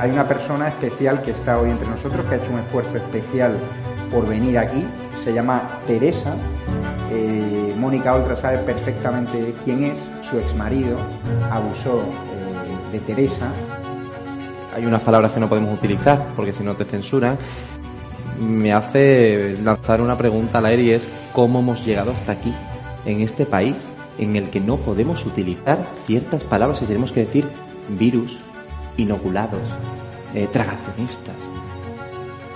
hay una persona especial que está hoy entre nosotros, que ha hecho un esfuerzo especial por venir aquí. Se llama Teresa. Eh, Mónica Oltra sabe perfectamente quién es. Su exmarido abusó eh, de Teresa. Hay unas palabras que no podemos utilizar porque si no te censuran. Me hace lanzar una pregunta al aire y es cómo hemos llegado hasta aquí, en este país en el que no podemos utilizar ciertas palabras y tenemos que decir virus, inoculados, eh, tragacionistas.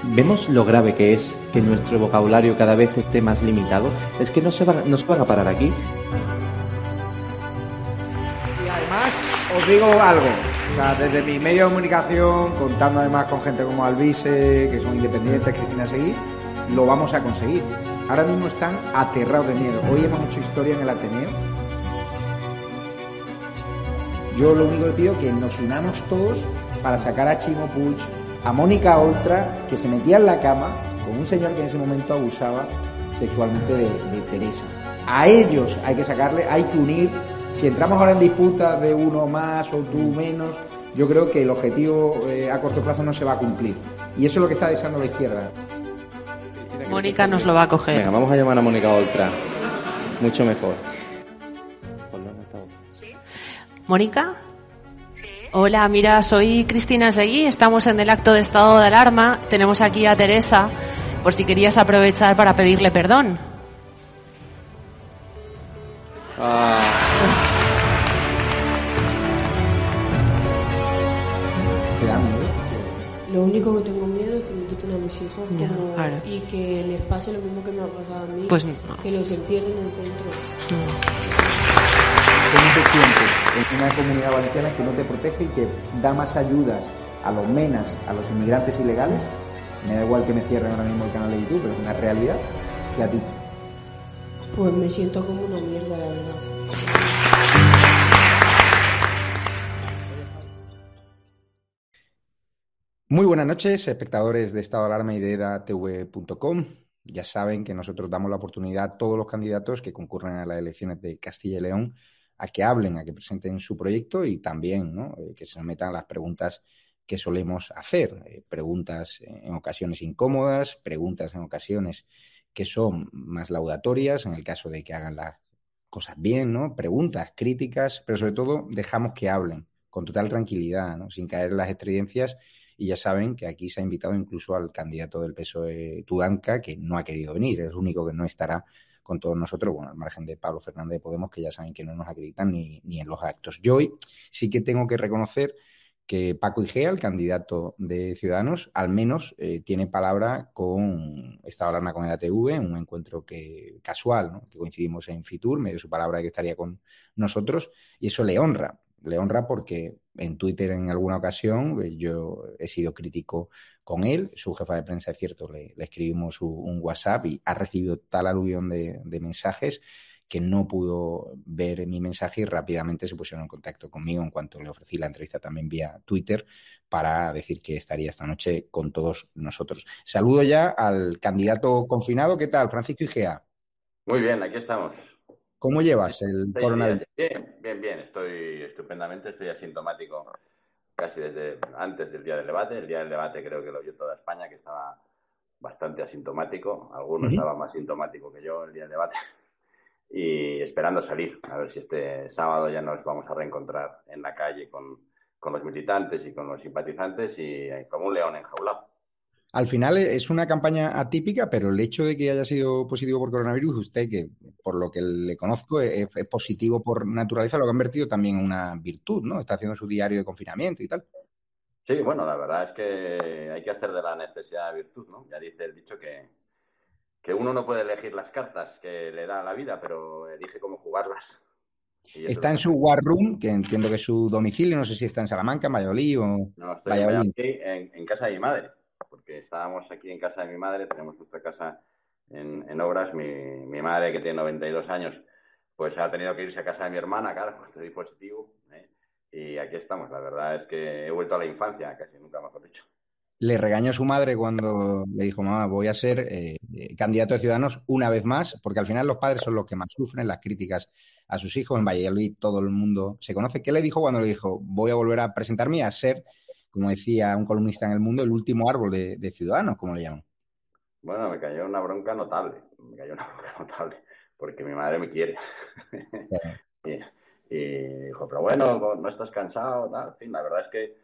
¿Vemos lo grave que es que nuestro vocabulario cada vez esté más limitado? Es que no se van, no se van a parar aquí. Y además, os digo algo. O sea, desde mi medio de comunicación, contando además con gente como Alvise, que son independientes, Cristina Seguí, lo vamos a conseguir. Ahora mismo están aterrados de miedo. Hoy hemos hecho historia en el Ateneo. Yo lo único que pido es que nos unamos todos para sacar a Chimo Puig, a Mónica Oltra, que se metía en la cama con un señor que en ese momento abusaba sexualmente de, de Teresa. A ellos hay que sacarle, hay que unir. Si entramos ahora en disputas de uno más o tú menos, yo creo que el objetivo eh, a corto plazo no se va a cumplir. Y eso es lo que está deseando la izquierda. Mónica nos lo va a coger. Venga, vamos a llamar a Mónica Oltra. Mucho mejor. ¿Mónica? Hola, mira, soy Cristina Seguí, estamos en el acto de estado de alarma, tenemos aquí a Teresa, por si querías aprovechar para pedirle perdón. Ah. Lo único que tengo miedo es que me quiten a mis hijos Ya, como- claro. y que les pase lo mismo que me ha pasado a mí, Pues no. que los encierren en centros. ¿Cómo te sientes en una comunidad valenciana que no te protege y que da más ayudas a los menas, a los inmigrantes ilegales? Me da igual que me cierren ahora mismo el canal de YouTube, pero es una realidad que a ti. Pues me siento como una mierda, la verdad. Muy buenas noches, espectadores de Estado de Alarma y de edatv.com. Ya saben que nosotros damos la oportunidad a todos los candidatos que concurren a las elecciones de Castilla y León a que hablen, a que presenten su proyecto y también. Eh, que se nos metan las preguntas que solemos hacer. Eh, preguntas en ocasiones incómodas, preguntas en ocasiones que son más laudatorias, en el caso de que hagan las cosas bien, ¿no? Preguntas, críticas, pero sobre todo dejamos que hablen con total tranquilidad. Sin caer en las estridencias y ya saben que aquí se ha invitado incluso al candidato del PSOE Tudanca, que no ha querido venir, es el único que no estará con todos nosotros, bueno, al margen de Pablo Fernández de Podemos, que ya saben que no nos acreditan ni, ni en los actos. Yo hoy sí que tengo que reconocer que Paco Igea, el candidato de Ciudadanos, al menos eh, tiene palabra con de Alarma con EDATV, un encuentro que casual, ¿no? que coincidimos en Fitur, me dio su palabra de que estaría con nosotros, y eso le honra. Le honra porque en Twitter en alguna ocasión eh, yo he sido crítico con él, su jefa de prensa, es cierto, le, escribimos un, un, WhatsApp y ha recibido tal aluvión de, de mensajes que no pudo ver mi mensaje y rápidamente se pusieron en contacto conmigo en cuanto le ofrecí la entrevista también vía Twitter para decir que estaría esta noche con todos nosotros. Saludo ya al candidato confinado. ¿Qué tal, Francisco Igea? Muy bien, aquí estamos. ¿Cómo llevas el Seis coronavirus? Bien, bien, bien. Estoy estupendamente, estoy asintomático casi desde antes del día del debate. El día del debate creo que lo vio toda España, que estaba bastante asintomático. Algunos Ujú. estaban más sintomáticos que yo el día del debate. Y esperando salir, a ver si este sábado ya nos vamos a reencontrar en la calle con, con los militantes y con los simpatizantes y eh, como un león enjaulado. Al final es una campaña atípica, pero el hecho de que haya sido positivo por coronavirus, usted, que por lo que le conozco es, es positivo por naturaleza, lo ha convertido también en una virtud, ¿no? Está haciendo su diario de confinamiento y tal. Sí, bueno, la verdad es que hay que hacer de la necesidad virtud, ¿no? Ya dice el dicho que, que uno no puede elegir las cartas que le da la vida, pero elige cómo jugarlas. Está es en su War Room, que entiendo que es su domicilio, no sé si está en Salamanca, en Valladolid o No, estoy. Valladolid, en, en casa de mi madre, porque estábamos aquí en casa de mi madre, tenemos nuestra casa en, obras. Mi, madre, que tiene 92 años, pues ha tenido que irse a casa de mi hermana, claro, con este dispositivo. ¿eh? Y aquí estamos, la verdad es que he vuelto a la infancia, casi nunca mejor dicho. Le regañó su madre cuando le dijo, mamá, voy a ser eh, candidato de Ciudadanos una vez más, porque al final los padres son los que más sufren las críticas a sus hijos. En Valladolid todo el mundo se conoce. ¿Qué le dijo cuando le dijo, voy a volver a presentarme y a ser como decía un columnista en El Mundo, el último árbol de, Ciudadanos, como le llaman. Bueno, me cayó una bronca notable, me cayó una bronca notable, porque mi madre me quiere. y, dijo, pero bueno, no estás cansado, tal. En fin, la verdad es que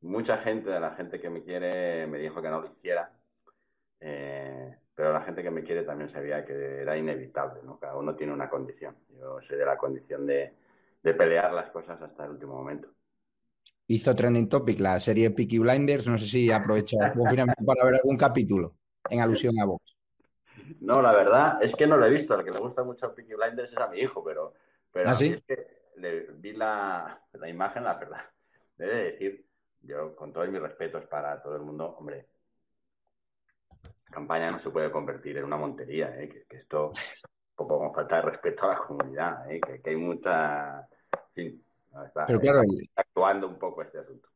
mucha gente de la gente que me quiere me dijo que no lo hiciera. Eh, pero la gente que me quiere también sabía que era inevitable, ¿no? Cada uno tiene una condición. Yo soy de la condición de, pelear las cosas hasta el último momento. Hizo trending topic la serie Peaky Blinders, no sé si aprovecha para ver algún capítulo en alusión a Vox. No, la verdad es que no lo he visto. Al que le gusta mucho Peaky Blinders es a mi hijo, pero, pero ¿Ah, es que le vi la, la imagen, la verdad. Debe decir, yo con todos mis respetos para todo el mundo, hombre, campaña no se puede convertir en una montería, ¿eh? que, esto un poco con falta de respeto a la comunidad, ¿eh? que, hay mucha... En fin, está, Pero claro, actuando un poco este asunto.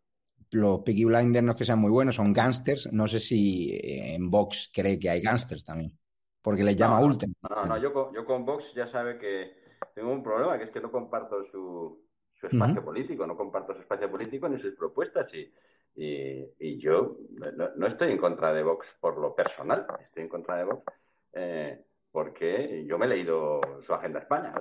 Los Peaky Blinders no es que sean muy buenos, son gángsters. No sé si eh, en Vox cree que hay gángsters también, porque les llama no, Ultra. No, no, yo con, yo con Vox ya sabe que tengo un problema, que es que no comparto su, su espacio político, no comparto su espacio político ni sus propuestas y y, yo no, estoy en contra de Vox por lo personal, estoy en contra de Vox eh, porque yo me he leído su agenda España.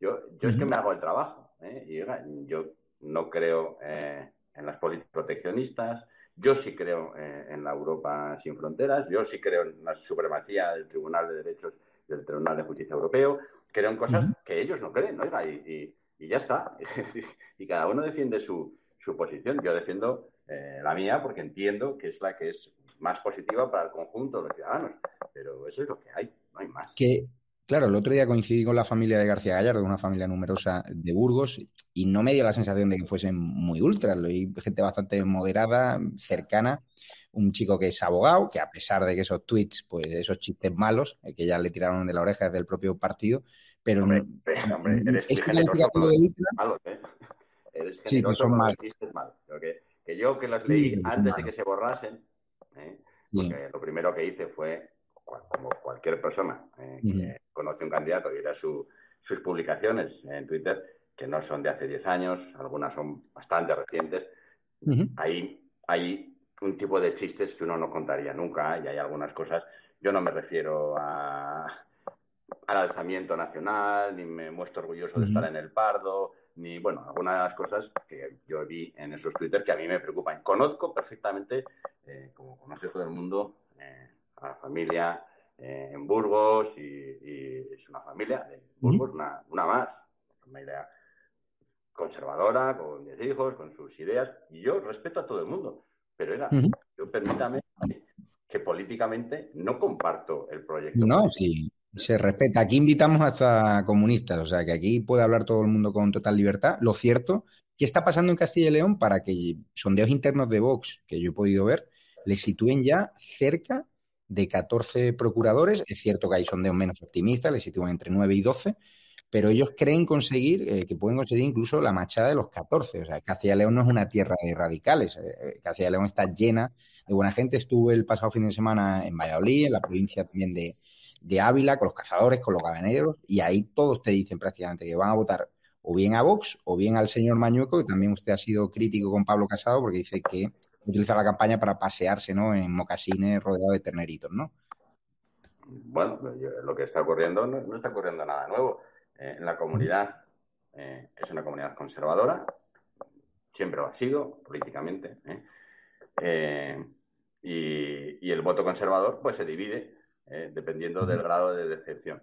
Yo, yo es que me hago el trabajo. ¿Eh? Y yo no creo eh, en las políticas proteccionistas, yo sí creo en la Europa sin fronteras, yo sí creo en la supremacía del Tribunal de Derechos del Tribunal de Justicia Europeo, creo en cosas que ellos no creen, oiga, y, y ya está. y cada uno defiende su, su posición. Yo defiendo eh, la mía porque entiendo que es la que es más positiva para el conjunto de los ciudadanos. Pero eso es lo que hay, no hay más. Que, claro, el otro día coincidí con la familia de García Gallardo, una familia numerosa de Burgos, y no me dio la sensación de que fuesen muy ultras. Lo vi gente bastante moderada, cercana. Un chico que es abogado, que a pesar de que esos tweets, pues esos chistes malos, eh, que ya le tiraron de la oreja desde el propio partido, pero hombre, hombre, eres es generoso ¿eh? Eres sí, son chistes malos. Que, que yo que los leí antes de que se borrasen, ¿eh? porque lo primero que hice fue, como cualquier persona eh, que conoce un candidato y era sus publicaciones en Twitter, que no son de hace 10 años, algunas son bastante recientes, ahí hay un tipo de chistes que uno no contaría nunca y hay algunas cosas, yo no me refiero a, al alzamiento nacional, ni me muestro orgulloso de estar en el Pardo, ni, bueno, algunas de las cosas que yo vi en esos Twitter que a mí me preocupan. Conozco perfectamente, eh, como conoce todo el mundo, eh, a la familia eh, en Burgos y, es una familia de Burgos, una, una más, una familia conservadora, con 10 hijos, con sus ideas, y yo respeto a todo el mundo, pero era, yo permítame que políticamente no comparto el proyecto. No, sí, se respeta. Aquí invitamos hasta comunistas, o sea que aquí puede hablar todo el mundo con total libertad. Lo cierto, ¿qué está pasando en Castilla y León para que sondeos internos de Vox, que yo he podido ver, le sitúen ya cerca de 14 procuradores? Es cierto que hay sondeos menos optimistas, le sitúan entre 9 y 12, pero ellos creen conseguir, eh, que pueden conseguir incluso la machada de los 14. O sea, Castilla y León no es una tierra de radicales. Eh, eh, Castilla León está llena de buena gente. Estuve el pasado fin de semana en Valladolid, en la provincia también de, de Ávila, con los cazadores, con los gabaneros, y ahí todos te dicen prácticamente que van a votar o bien a Vox o bien al señor Mañueco, que también usted ha sido crítico con Pablo Casado porque dice que utiliza la campaña para pasearse ¿no? en mocasines rodeado de terneritos, ¿no? Bueno, lo que está ocurriendo no, está ocurriendo nada nuevo. Eh, la comunidad eh, es una comunidad conservadora, siempre lo ha sido políticamente, ¿eh? y, y, el voto conservador pues se divide dependiendo del grado de decepción.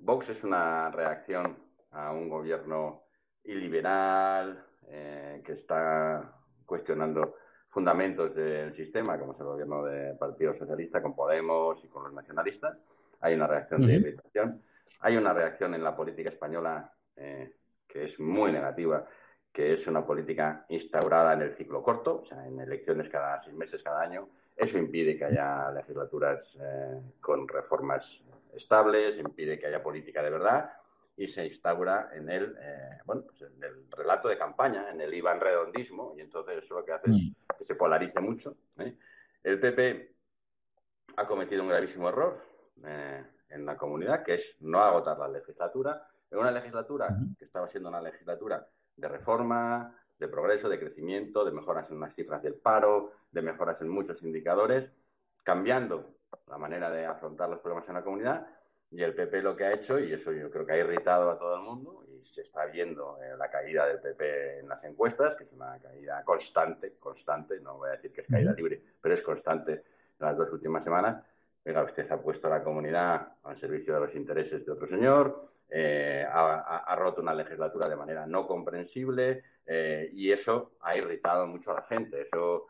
Vox es una reacción a un gobierno iliberal que está cuestionando fundamentos del sistema, como es el gobierno del Partido Socialista con Podemos y con los nacionalistas. Hay una reacción de irritación. Hay una reacción en la política española eh, que es muy negativa, que es una política instaurada en el ciclo corto, o sea, en elecciones cada seis meses, cada año, eso impide que haya legislaturas eh, con reformas estables, impide que haya política de verdad y se instaura en el, eh, bueno, pues en el relato de campaña, en el Iván redondismo, y entonces eso lo que hace es mm. Que se polarice mucho. ¿eh? El PP ha cometido un gravísimo error en la comunidad, que es no agotar la legislatura. En una legislatura que estaba siendo una legislatura de reforma, de progreso, de crecimiento, de mejoras en las cifras del paro, de mejoras en muchos indicadores, cambiando la manera de afrontar los problemas en la comunidad. Y el PP lo que ha hecho, y eso yo creo que ha irritado a todo el mundo, y se está viendo eh, la caída del PP en las encuestas, que es una caída constante, constante, no voy a decir que es caída libre, pero es constante en las dos últimas semanas. Venga, usted ha puesto a la comunidad al servicio de los intereses de otro señor, eh, ha, roto una legislatura de manera no comprensible eh, y eso ha irritado mucho a la gente. Eso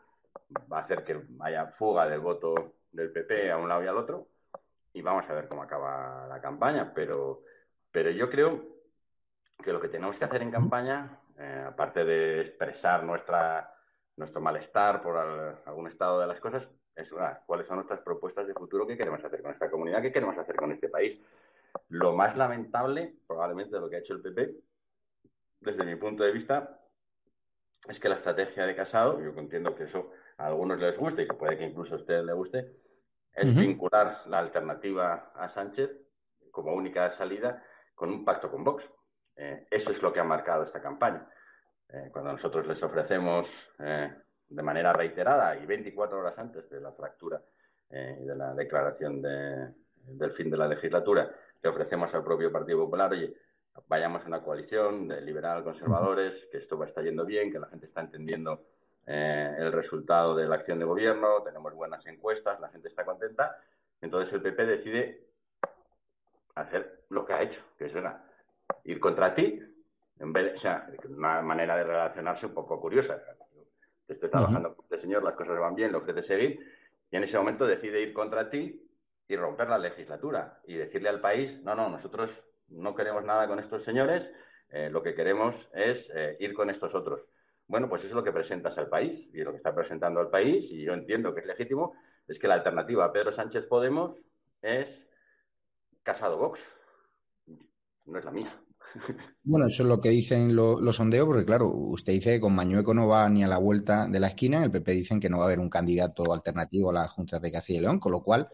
va a hacer que haya fuga del voto del PP a un lado y al otro y vamos a ver cómo acaba la campaña. Pero, pero yo creo que lo que tenemos que hacer en campaña, eh, aparte de expresar nuestra, nuestro malestar por algún estado de las cosas, es cuáles son nuestras propuestas de futuro, qué queremos hacer con esta comunidad, qué queremos hacer con este país. Lo más lamentable, probablemente, de lo que ha hecho el PP, desde mi punto de vista, es que la estrategia de Casado, yo entiendo que eso a algunos les guste y que puede que incluso a usted le guste, es vincular la alternativa a Sánchez como única salida con un pacto con Vox. Eh, eso es lo que ha marcado esta campaña. Eh, cuando nosotros les ofrecemos eh, de manera reiterada y 24 horas antes de la fractura y de la declaración del fin de la legislatura, le ofrecemos al propio Partido Popular, oye, vayamos a una coalición de liberal-conservadores, que esto va está yendo bien, que la gente está entendiendo eh, el resultado de la acción de gobierno, tenemos buenas encuestas, la gente está contenta. Entonces el PP decide hacer lo que ha hecho, que es ir contra ti, en vez de, o sea, una manera de relacionarse un poco curiosa. Te estoy trabajando con este señor, las cosas van bien, le ofrece seguir, y en ese momento decide ir contra ti y romper la legislatura y decirle al país, no, no, nosotros no queremos nada con estos señores, eh, lo que queremos es eh, ir con estos otros. Bueno, pues eso es lo que presentas al país y lo que está presentando al país, y yo entiendo que es legítimo, es que la alternativa a Pedro Sánchez Podemos es Casado Vox. No es la mía. Bueno, eso es lo que dicen los sondeos, porque claro, usted dice que con Mañueco no va ni a la vuelta de la esquina, el PP dicen que no va a haber un candidato alternativo a las juntas de Castilla y León, con lo cual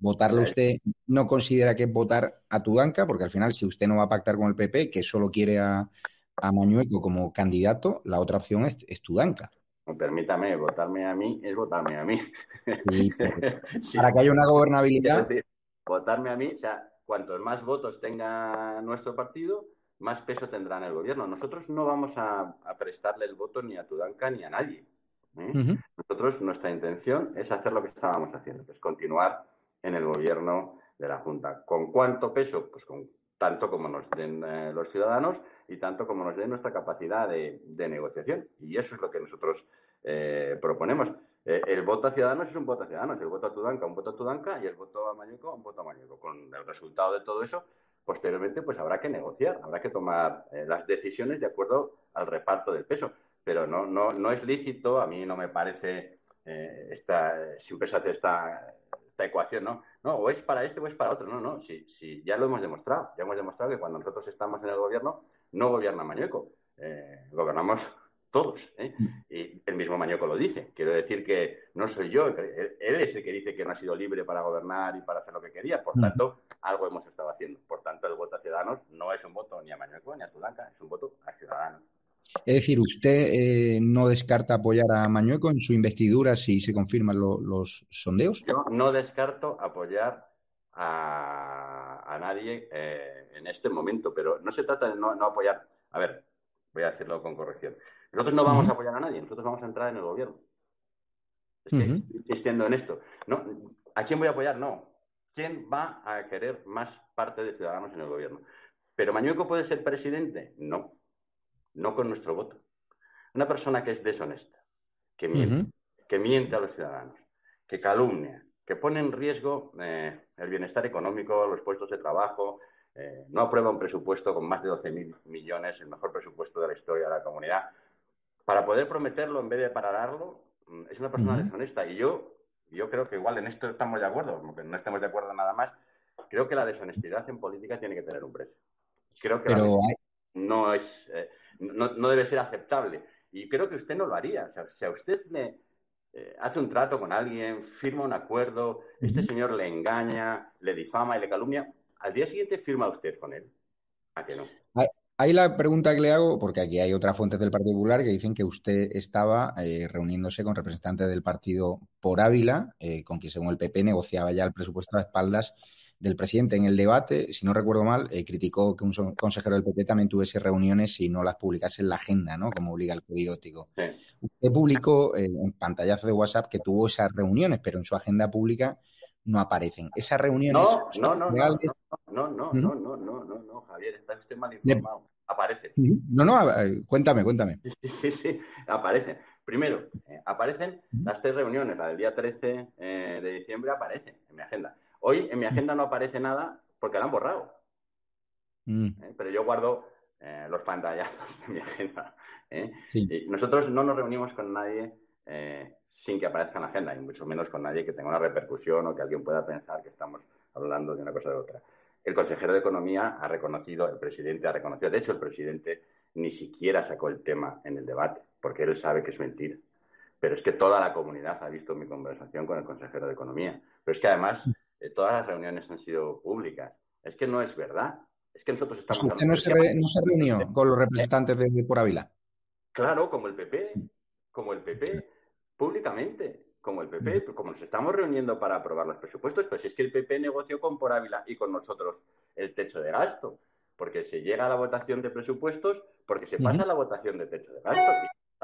votarlo usted no considera que es votar a Tudanca, porque al final si usted no va a pactar con el PP, que solo quiere a, a Mañueco como candidato, la otra opción es, es Tudanca. Permítame, votarme a mí es votarme a mí. Para que haya una gobernabilidad. votarme a mí, o sea, cuantos más votos tenga nuestro partido, más peso tendrá en el gobierno. Nosotros no vamos a, prestarle el voto ni a Tudanca ni a nadie. ¿eh? Nosotros, nuestra intención es hacer lo que estábamos haciendo, que es continuar en el gobierno de la Junta. ¿Con cuánto peso? Pues con tanto como nos den eh, los ciudadanos y tanto como nos den nuestra capacidad de, negociación. Y eso es lo que nosotros eh, proponemos. Eh, el voto a ciudadanos es un voto a ciudadanos, el voto a Tudanca un voto a Tudanca y el voto a Mañueco un voto a Mañueco. Con el resultado de todo eso, posteriormente pues habrá que negociar, habrá que tomar las decisiones de acuerdo al reparto del peso. Pero no, no, no es lícito, a mí no me parece, esta, siempre se hace esta esta ecuación, ¿no? No, o es para este o es para otro. No, no, si, si ya lo hemos demostrado. Ya hemos demostrado que cuando nosotros estamos en el gobierno, no gobierna Mañueco. Eh, gobernamos todos. ¿eh? Y el mismo Mañueco lo dice. Quiero decir que no soy yo, él, es el que dice que no ha sido libre para gobernar y para hacer lo que quería. Por tanto, algo hemos estado haciendo. Por tanto, el voto a Ciudadanos no es un voto ni a Mañueco ni a Tulanca, es un voto a Ciudadanos. Es decir, usted eh, no descarta apoyar a Mañueco en su investidura si se confirman los sondeos. Yo no descarto apoyar a, nadie eh, en este momento, pero no se trata de no, apoyar. A ver, voy a decirlo con corrección. Nosotros no vamos a apoyar a nadie, nosotros vamos a entrar en el gobierno. Estoy insistiendo en esto. No, ¿A quién voy a apoyar? No. ¿Quién va a querer más parte de ciudadanos en el gobierno? ¿Pero Mañueco puede ser presidente? No no con nuestro voto. Una persona que es deshonesta, que miente, que miente a los ciudadanos, que calumnia, que pone en riesgo eh, el bienestar económico, los puestos de trabajo, eh, no aprueba un presupuesto con más de 12.000 millones, el mejor presupuesto de la historia de la comunidad, para poder prometerlo en vez de para darlo, mm, es una persona deshonesta. Y yo, yo creo que igual en esto estamos de acuerdo, aunque no estemos de acuerdo nada más, creo que la deshonestidad en política tiene que tener un precio. Creo que no es... Eh, no, debe ser aceptable. Y creo que usted no lo haría. O sea, si a usted le eh, hace un trato con alguien, firma un acuerdo, este señor le engaña, le difama y le calumnia, al día siguiente firma usted con él. ¿A que no? Ahí la pregunta que le hago, porque aquí hay otras fuentes del Partido Popular que dicen que usted estaba eh, reuniéndose con representantes del partido por Ávila, eh, con quien según el PP negociaba ya el presupuesto a espaldas del presidente. En el debate, si no recuerdo mal, eh, criticó que un consejero del PP también tuviese reuniones y no las publicase en la agenda, ¿no? Como obliga el código ético. Usted publicó en pantallazo de WhatsApp que tuvo esas reuniones, pero en su agenda pública no aparecen. Esas reuniones. No, no, no, no, no, no, no, no, no, no, no, Javier, está usted mal informado. Aparecen. No, no, cuéntame, cuéntame. Sí, sí, sí, aparecen. Primero, aparecen las tres reuniones, la del día 13 de diciembre aparece en mi agenda. Hoy en mi agenda no aparece nada porque la han borrado. Pero yo guardo los pantallazos de mi agenda. nosotros no nos reunimos con nadie sin que aparezca en la agenda, y mucho menos con nadie que tenga una repercusión o que alguien pueda pensar que estamos hablando de una cosa o de otra. El consejero de Economía ha reconocido, el presidente ha reconocido, de hecho el presidente ni siquiera sacó el tema en el debate, porque él sabe que es mentira. Pero es que toda la comunidad ha visto mi conversación con el consejero de Economía. Pero es que además eh, todas las reuniones han sido públicas. Es que no es verdad. Es que nosotros estamos... ¿Usted no se, no se reunió con los representantes de Por Ávila? Claro, como el PP. Como el PP públicamente, como el PP, como nos estamos reuniendo para aprobar los presupuestos, pues es que el PP negoció con Por Ávila y con nosotros el techo de gasto, porque se llega a la votación de presupuestos, porque se pasa a la votación de techo de gasto,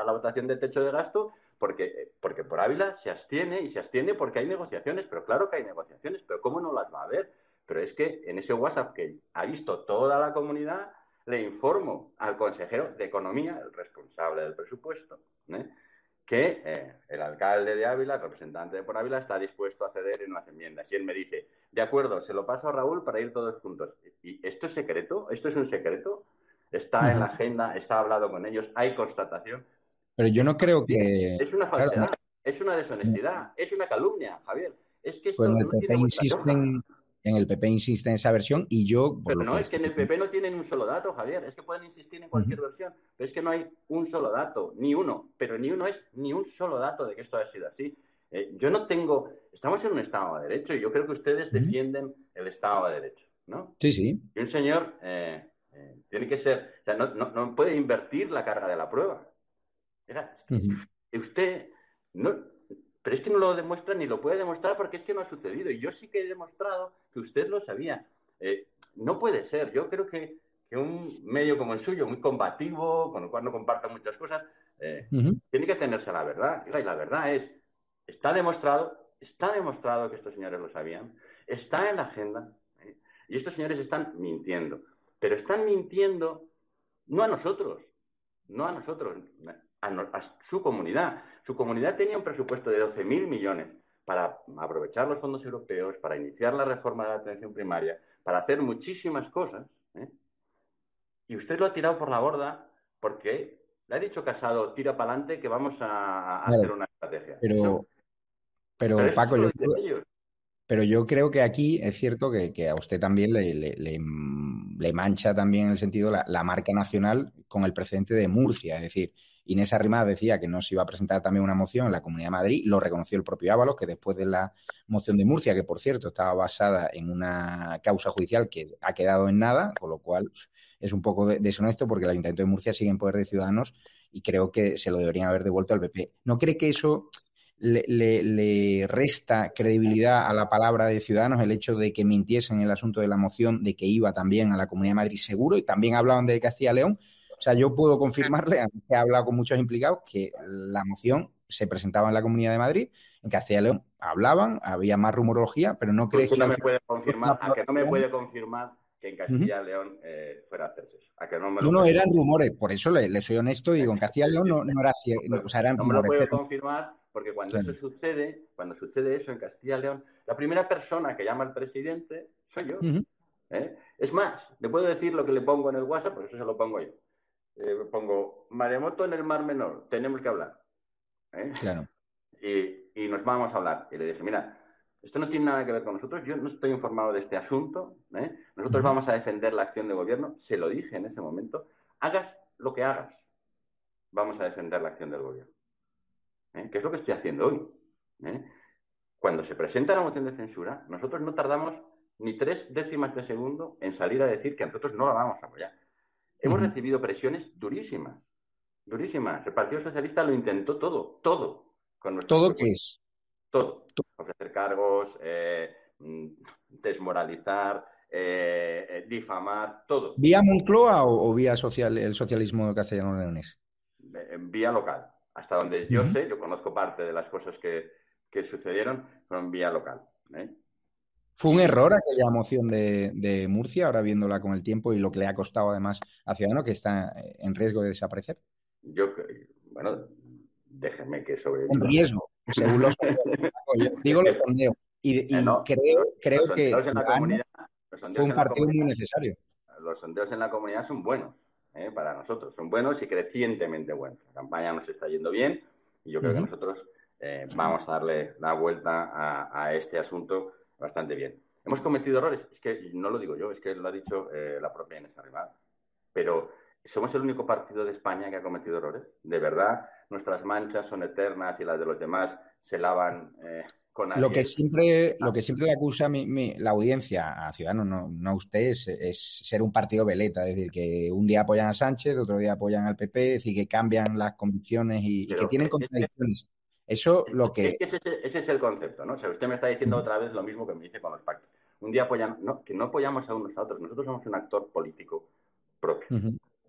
a la votación de techo de gasto porque, porque Por Ávila se abstiene y se abstiene porque hay negociaciones, pero claro que hay negociaciones, pero ¿cómo no las va a haber? Pero es que en ese WhatsApp que ha visto toda la comunidad, le informo al consejero de Economía, el responsable del presupuesto, ¿eh? que eh, el alcalde de Ávila, el representante de por Ávila, está dispuesto a ceder en las enmiendas. Y él me dice, de acuerdo, se lo paso a Raúl para ir todos juntos. ¿Y esto es secreto? ¿Esto es un secreto? ¿Está en la agenda? ¿Está hablado con ellos? ¿Hay constatación? Pero yo no creo que... Es una falsedad, es una deshonestidad, es una calumnia, Javier. Es que esto pues no el PP insisten, en el PP insiste en esa versión y yo... Pero no, es que en el PP no tienen un solo dato, Javier. Es que pueden insistir en cualquier versión, pero es que no hay un solo dato, ni uno. Pero ni uno es ni un solo dato de que esto ha sido así. Eh, yo no tengo... Estamos en un Estado de Derecho y yo creo que ustedes defienden el Estado de Derecho, ¿no? Sí, sí. Y un señor eh, eh, tiene que ser... O sea, no, no, puede invertir la carga de la prueba. Es que Usted... No, pero es que no lo demuestra ni lo puede demostrar porque es que no ha sucedido. Y yo sí que he demostrado que usted lo sabía. Eh, no puede ser. Yo creo que, un medio como el suyo, muy combativo, con el cual no comparta muchas cosas, eh, tiene que tenerse a la verdad. Y la verdad es, está demostrado, está demostrado que estos señores lo sabían, está en la agenda, ¿eh? y estos señores están mintiendo. Pero están mintiendo no a nosotros, no a nosotros, a, su comunidad. Su comunidad tenía un presupuesto de 12.000 millones para aprovechar los fondos europeos, para iniciar la reforma de la atención primaria, para hacer muchísimas cosas. ¿eh? Y usted lo ha tirado por la borda porque le ha dicho Casado, tira para adelante que vamos a, hacer una estrategia. Pero, pero, Paco, yo creo, pero yo creo que aquí es cierto que, a usted también le, le, mancha también en el sentido la, la marca nacional con el precedente de Murcia. Es decir, Inés Arrimada decía que no se iba a presentar también una moción en la Comunidad de Madrid, lo reconoció el propio Ábalos, que después de la moción de Murcia, que por cierto estaba basada en una causa judicial que ha quedado en nada, con lo cual es un poco deshonesto porque el Ayuntamiento de Murcia sigue en poder de Ciudadanos y creo que se lo deberían haber devuelto al PP. ¿No cree que eso le, resta credibilidad a la palabra de Ciudadanos el hecho de que mintiesen en el asunto de la moción, de que iba también a la Comunidad de Madrid seguro y también hablaban de Castilla-León? O sea, yo puedo confirmarle, aunque he hablado con muchos implicados, que la moción se presentaba en la Comunidad de Madrid, en Castilla y León hablaban, había más rumorología, pero no crees que... No me puede confirmar, a que no me puede confirmar que en Castilla y León eh, fuera a hacerse eso. A que no, me lo no, eran rumores, por eso le, soy honesto y digo, en Castilla y León no, era cierto, o sea, eran no rumores. No me lo puede confirmar porque cuando eso sucede, cuando sucede eso en Castilla y León, la primera persona que llama al presidente soy yo. ¿eh? Es más, le puedo decir lo que le pongo en el WhatsApp, porque eso se lo pongo yo. Eh, pongo maremoto en el Mar Menor, tenemos que hablar. ¿eh? Claro. Y, y, nos vamos a hablar. Y le dije, mira, esto no tiene nada que ver con nosotros, yo no estoy informado de este asunto, ¿eh? nosotros vamos a defender la acción de gobierno, se lo dije en ese momento, hagas lo que hagas, vamos a defender la acción del gobierno. Que es lo que estoy haciendo hoy. Cuando se presenta la moción de censura, nosotros no tardamos ni tres décimas de segundo en salir a decir que nosotros no la vamos a apoyar. Hemos recibido presiones durísimas, durísimas. El Partido Socialista lo intentó todo, todo. Con ¿Todo qué es? Todo. Ofrecer cargos, eh, mm, desmoralizar, eh, eh, difamar, todo. ¿Vía Moncloa o, vía social, el socialismo castellano-leonés? vía local. Hasta donde yo sé, yo conozco parte de las cosas que, que sucedieron, fueron vía local. ¿Fue un error aquella moción de, Murcia, ahora viéndola con el tiempo y lo que le ha costado además a Ciudadanos, que está en riesgo de desaparecer? Yo, bueno, déjenme que sobre. En riesgo, según los Digo los sondeos. Y, y creo, creo que en la comunidad, fue un partido muy necesario. Los sondeos en la comunidad son buenos ¿eh? para nosotros, son buenos y crecientemente buenos. La campaña nos está yendo bien y yo creo que nosotros eh, vamos a darle la vuelta a este asunto bastante bien. ¿Hemos cometido errores? Es que no lo digo yo, es que lo ha dicho eh, la propia Inés Arribada. Pero ¿somos el único partido de España que ha cometido errores? ¿De verdad nuestras manchas son eternas y las de los demás se lavan eh, con Lo que siempre, lo que siempre le acusa la audiencia a Ciudadanos, no, no a usted, es, ser un partido veleta. Es decir, que un día apoyan a Sánchez, otro día apoyan al PP, es decir, que cambian las convicciones y, que tienen contradicciones. Eso lo que... Es que ese, es el concepto, ¿no? O sea, usted me está diciendo otra vez lo mismo que me dice con los pactos. Un día apoyan, no, que no apoyamos a unos a otros. Nosotros somos un actor político propio,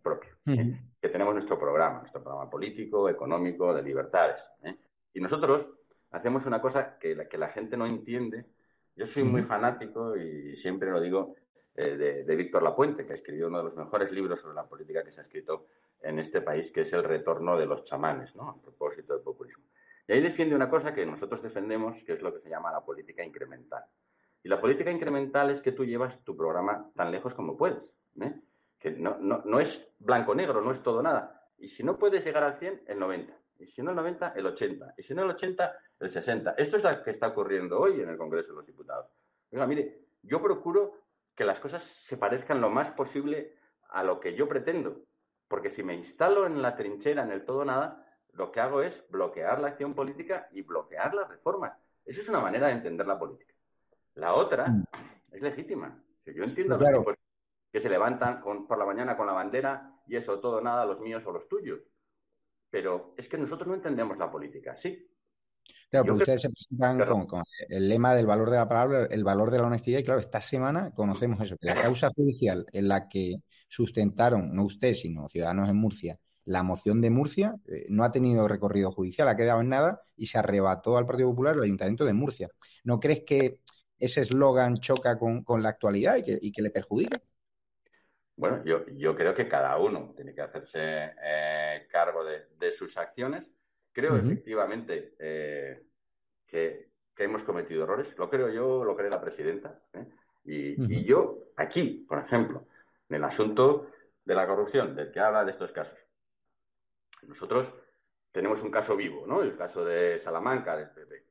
propio. ¿eh? Que tenemos nuestro programa, nuestro programa político, económico, de libertades. ¿eh? Y nosotros hacemos una cosa que la, que la gente no entiende. Yo soy muy fanático y siempre lo digo eh, de, de, Víctor Lapuente, que ha escrito uno de los mejores libros sobre la política que se ha escrito en este país, que es El retorno de los chamanes, ¿no? A propósito del populismo. Y ahí defiende una cosa que nosotros defendemos, que es lo que se llama la política incremental. Y la política incremental es que tú llevas tu programa tan lejos como puedes. ¿eh? Que no, no, es blanco-negro, no es todo nada. Y si no puedes llegar al 100, el 90. Y si no el 90, el 80. Y si no el 80, el 60. Esto es lo que está ocurriendo hoy en el Congreso de los Diputados. Oiga, mire, yo procuro que las cosas se parezcan lo más posible a lo que yo pretendo. Porque si me instalo en la trinchera, en el todo nada, lo que hago es bloquear la acción política y bloquear las reformas. Eso es una manera de entender la política. La otra mm. es legítima. Yo entiendo los tipos que se levantan por la mañana con la bandera y eso todo nada, los míos o los tuyos. Pero es que nosotros no entendemos la política, sí. Claro, pero ustedes se presentan con, el lema del valor de la palabra, el valor de la honestidad, y claro, esta semana conocemos eso, que la causa judicial en la que sustentaron, no usted, sino ciudadanos en Murcia, la moción de Murcia eh, no ha tenido recorrido judicial, ha quedado en nada y se arrebató al Partido Popular el Ayuntamiento de Murcia. ¿No crees que ese eslogan choca con, la actualidad y que, le perjudica? Bueno, yo, yo, creo que cada uno tiene que hacerse eh, cargo de, sus acciones. Creo efectivamente eh, que, hemos cometido errores. Lo creo yo, lo cree la presidenta. Y, y yo, aquí, por ejemplo, en el asunto de la corrupción, del que habla de estos casos, nosotros tenemos un caso vivo, ¿no? El caso de Salamanca, del PP.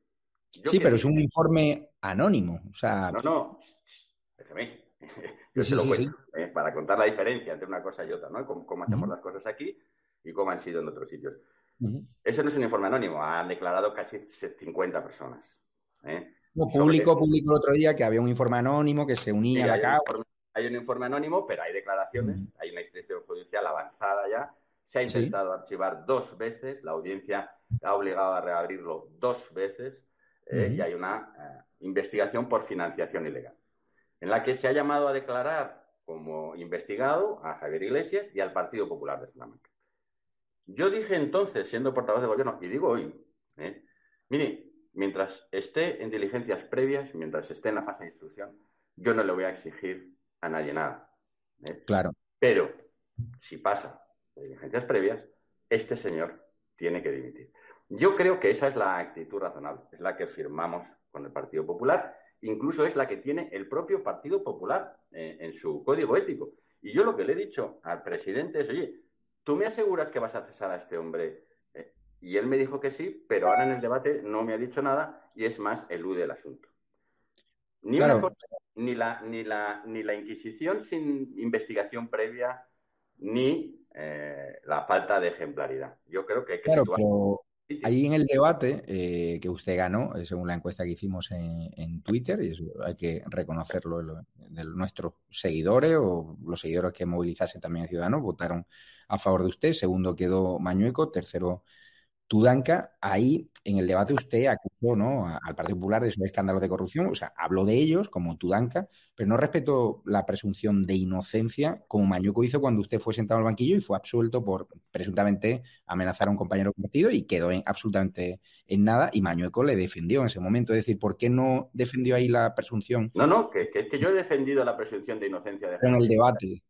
sí, pero es un informe anónimo. O sea... No, no, déjeme. Yo se lo cuento, ¿eh? para contar la diferencia entre una cosa y otra, ¿no? Cómo, hacemos las cosas aquí y cómo han sido en otros sitios. Eso no es un informe anónimo, han declarado casi 50 personas. ¿eh? público, público el otro día que había un informe anónimo que se unía a la causa. Hay un informe anónimo, pero hay declaraciones, hay una instrucción judicial avanzada ya se ha intentado archivar dos veces, la audiencia ha obligado a reabrirlo dos veces eh, y hay una eh, investigación por financiación ilegal, en la que se ha llamado a declarar como investigado a Javier Iglesias y al Partido Popular de Salamanca. Yo dije entonces, siendo portavoz del gobierno, y digo hoy, eh, mire, mientras esté en diligencias previas, mientras esté en la fase de instrucción, yo no le voy a exigir a nadie nada. Claro. Pero, si pasa diligencias previas, este señor tiene que dimitir. Yo creo que esa es la actitud razonable, es la que firmamos con el Partido Popular, incluso es la que tiene el propio Partido Popular eh, en su código ético. Y yo lo que le he dicho al presidente es, oye, ¿tú me aseguras que vas a cesar a este hombre? Eh, y él me dijo que sí, pero ahora en el debate no me ha dicho nada y es más, elude el asunto. Ni, ni, la, ni, la, ni la Inquisición sin investigación previa, ni eh, la falta de ejemplaridad. Yo creo que hay que Ahí en el debate eh, que usted ganó, eh, según la encuesta que hicimos en, Twitter, y eso hay que reconocerlo, de nuestros seguidores o los seguidores que movilizase también Ciudadanos votaron a favor de usted. Segundo quedó Mañueco, tercero Tudanca, ahí en el debate usted acusó ¿no? al Partido Popular de esos escándalos de corrupción, o sea, habló de ellos como Tudanca, pero no respetó la presunción de inocencia como Mañuco hizo cuando usted fue sentado al banquillo y fue absuelto por presuntamente amenazar a un compañero partido y quedó en, absolutamente en nada y Mañueco le defendió en ese momento. Es decir, ¿por qué no defendió ahí la presunción? No, no, que, es que yo he defendido la presunción de inocencia de En el debate.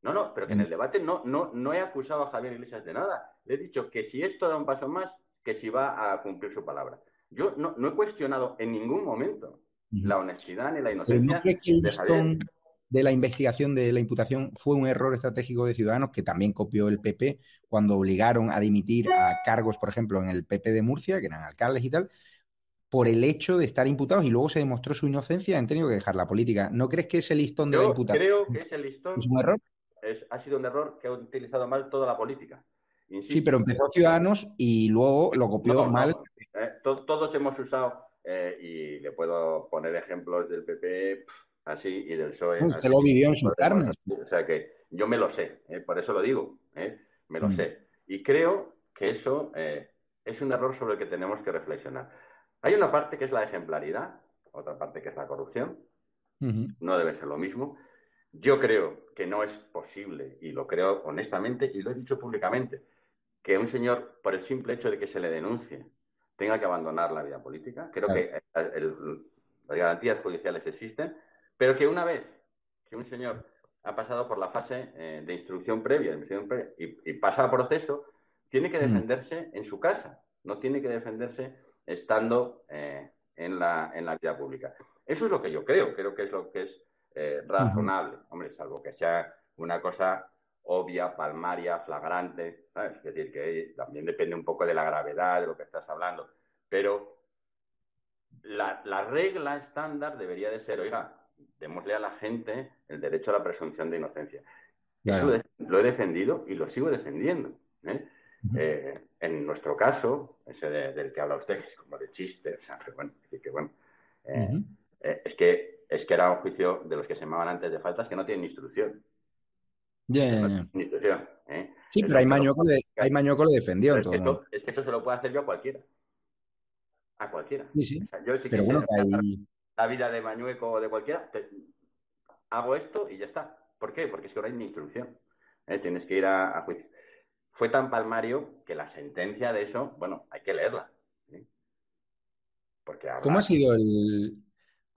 No, no, pero que en el debate no, no, no he acusado a Javier Iglesias de nada. Le he dicho que si esto da un paso más, que si va a cumplir su palabra. Yo no, he cuestionado en ningún momento la honestidad ni la inocencia de Javier. De la investigación de la imputación fue un error estratégico de Ciudadanos que también copió el PP cuando obligaron a dimitir a cargos, por ejemplo, en el PP de Murcia, que eran alcaldes y tal, por el hecho de estar imputados y luego se demostró su inocencia, han tenido que dejar la política. ¿No crees que ese listón de la imputación creo que ese listón es un error? ha sido un error que ha utilizado mal toda la política. Sí, pero empezó Ciudadanos y luego lo copió mal. Eh, todos hemos usado, eh, y le puedo poner ejemplos del PP así y del PSOE. Usted lo vivió en sus carnes. O sea que yo me lo sé, eh, por eso lo digo, me lo mm. sé. Y creo que eso es un error sobre el que tenemos que reflexionar. Hay una parte que es la ejemplaridad, otra parte que es la corrupción. No debe ser lo mismo. Yo creo que no es posible, y lo creo honestamente, y lo he dicho públicamente, que un señor, por el simple hecho de que se le denuncie, tenga que abandonar la vida política. Creo que eh, las garantías judiciales existen, pero que una vez que un señor ha pasado por la fase eh, de instrucción previa, y, pasa a proceso, tiene que defenderse en su casa, no tiene que defenderse estando eh, en, la, en la vida pública. Eso es lo que yo creo, creo que es lo que es eh, razonable. Hombre, salvo que sea una cosa obvia, palmaria, flagrante, Es decir, que también depende un poco de la gravedad de lo que estás hablando. Pero la, regla estándar debería de ser, oiga, démosle a la gente el derecho a la presunción de inocencia. Eso lo he defendido y lo sigo defendiendo. ¿eh? Eh, en nuestro caso, ese del que habla usted, que es como de chiste, o sea, bueno, es que bueno, es que es que era un juicio de los que se llamaban antes de faltas que no tienen instrucción. ¿Eh? Sí, pero hay Mañoco, le, hay Mañoco le defendió. Es, que eso se lo puede hacer yo a cualquiera. A cualquiera. Sí, sí. yo sí que bueno, hay... la vida de Mañueco o de cualquiera, hago esto y ya está. ¿Por qué? Porque es que ahora hay una instrucción. ¿eh? Tienes que ir a, juicio. Fue tan palmario que la sentencia de eso, bueno, hay que leerla. ¿eh? Porque ¿Cómo ha sido el,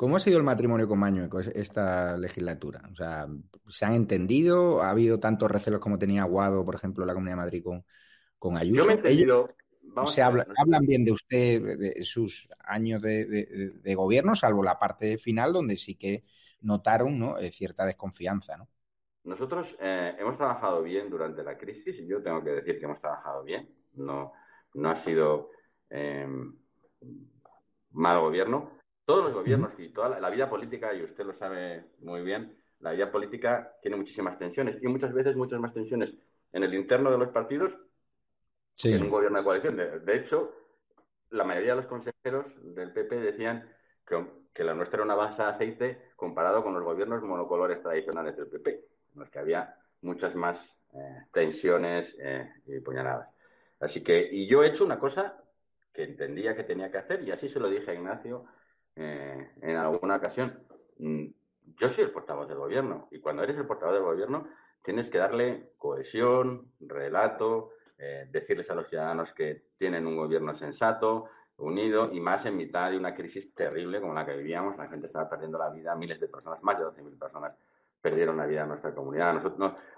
¿Cómo ha sido el matrimonio con Mañueco esta legislatura? O sea, ¿se han entendido? ¿Ha habido tantos recelos como tenía Aguado, por ejemplo, la Comunidad de Madrid con, con Ayuso? Yo me he entendido. se hablan bien de usted, de sus años de, gobierno, salvo la parte final donde sí que notaron ¿no? Eh, cierta desconfianza, ¿no? Nosotros eh, hemos trabajado bien durante la crisis y yo tengo que decir que hemos trabajado bien. No, no ha sido eh, mal gobierno. Todos los gobiernos y toda la, vida política, y usted lo sabe muy bien, la vida política tiene muchísimas tensiones y muchas veces muchas más tensiones en el interno de los partidos que en un gobierno de coalición. De, hecho, la mayoría de los consejeros del PP decían que, la nuestra era una base de aceite comparado con los gobiernos monocolores tradicionales del PP, en los que había muchas más eh, tensiones eh, y puñaladas. Así que, y yo he hecho una cosa que entendía que tenía que hacer, y así se lo dije a Ignacio eh, en alguna ocasión. Mm, yo soy el portavoz del gobierno y cuando eres el portavoz del gobierno tienes que darle cohesión, relato, eh, decirles a los ciudadanos que tienen un gobierno sensato, unido y más en mitad de una crisis terrible como la que vivíamos. La gente estaba perdiendo la vida, miles de personas, más de 12.000 personas perdieron la vida en nuestra comunidad.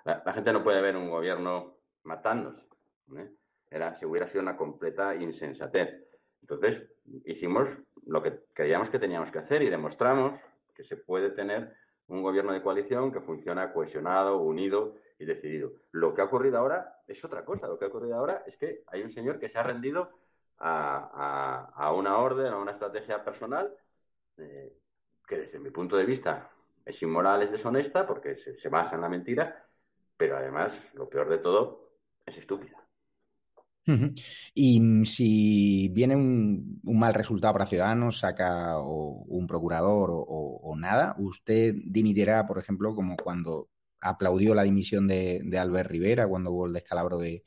La, gente no puede ver un gobierno matándose. ¿eh? Era, si hubiera sido una completa insensatez. Entonces, hicimos lo que creíamos que teníamos que hacer y demostramos que se puede tener un gobierno de coalición que funciona cohesionado, unido y decidido. Lo que ha ocurrido ahora es otra cosa. Lo que ha ocurrido ahora es que hay un señor que se ha rendido a, una orden, a una estrategia personal, eh, que desde mi punto de vista es inmoral, es deshonesta, porque se, se basa en la mentira, pero además, lo peor de todo, es estúpida. Y si viene un, mal resultado para Ciudadanos, saca un procurador o, nada, ¿usted dimitirá, por ejemplo, como cuando aplaudió la dimisión de, Albert Rivera cuando hubo el descalabro de,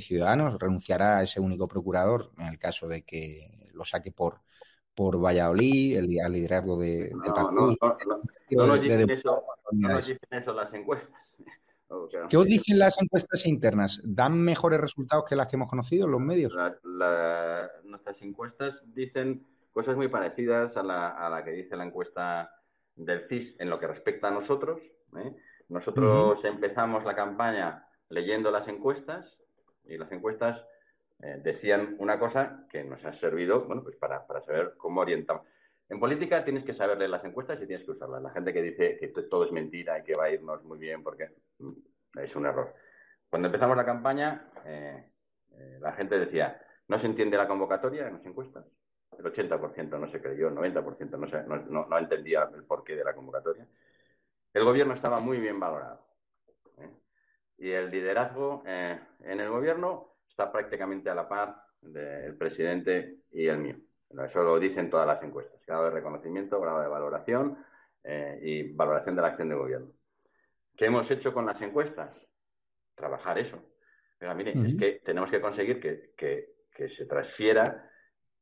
Ciudadanos? ¿Renunciará a ese único procurador en el caso de que lo saque por, por Valladolid, el, al liderazgo de, del partido? No, no, nos dicen eso las encuestas. ¿Qué os dicen las encuestas internas? ¿Dan mejores resultados que las que hemos conocido en los medios? nuestras encuestas dicen cosas muy parecidas a la, que dice la encuesta del CIS en lo que respecta a nosotros. ¿eh? Nosotros empezamos la campaña leyendo las encuestas y las encuestas eh, decían una cosa que nos ha servido bueno, pues para, para saber cómo orientamos. En política tienes que saber leer las encuestas y tienes que usarlas. La gente que dice que todo es mentira y que va a irnos muy bien porque mm, es un error. Cuando empezamos la campaña, eh, eh, la gente decía, no se entiende la convocatoria en las encuestas. El 80% no se creyó, el 90% no, no, entendía el porqué de la convocatoria. El gobierno estaba muy bien valorado. ¿eh? Y el liderazgo en el gobierno está prácticamente a la par del presidente y el mío. Eso lo dicen todas las encuestas. Grado de reconocimiento, grado de valoración eh, y valoración de la acción de gobierno. ¿Qué hemos hecho con las encuestas? Trabajar eso. Pero mire, es que tenemos que conseguir que, se transfiera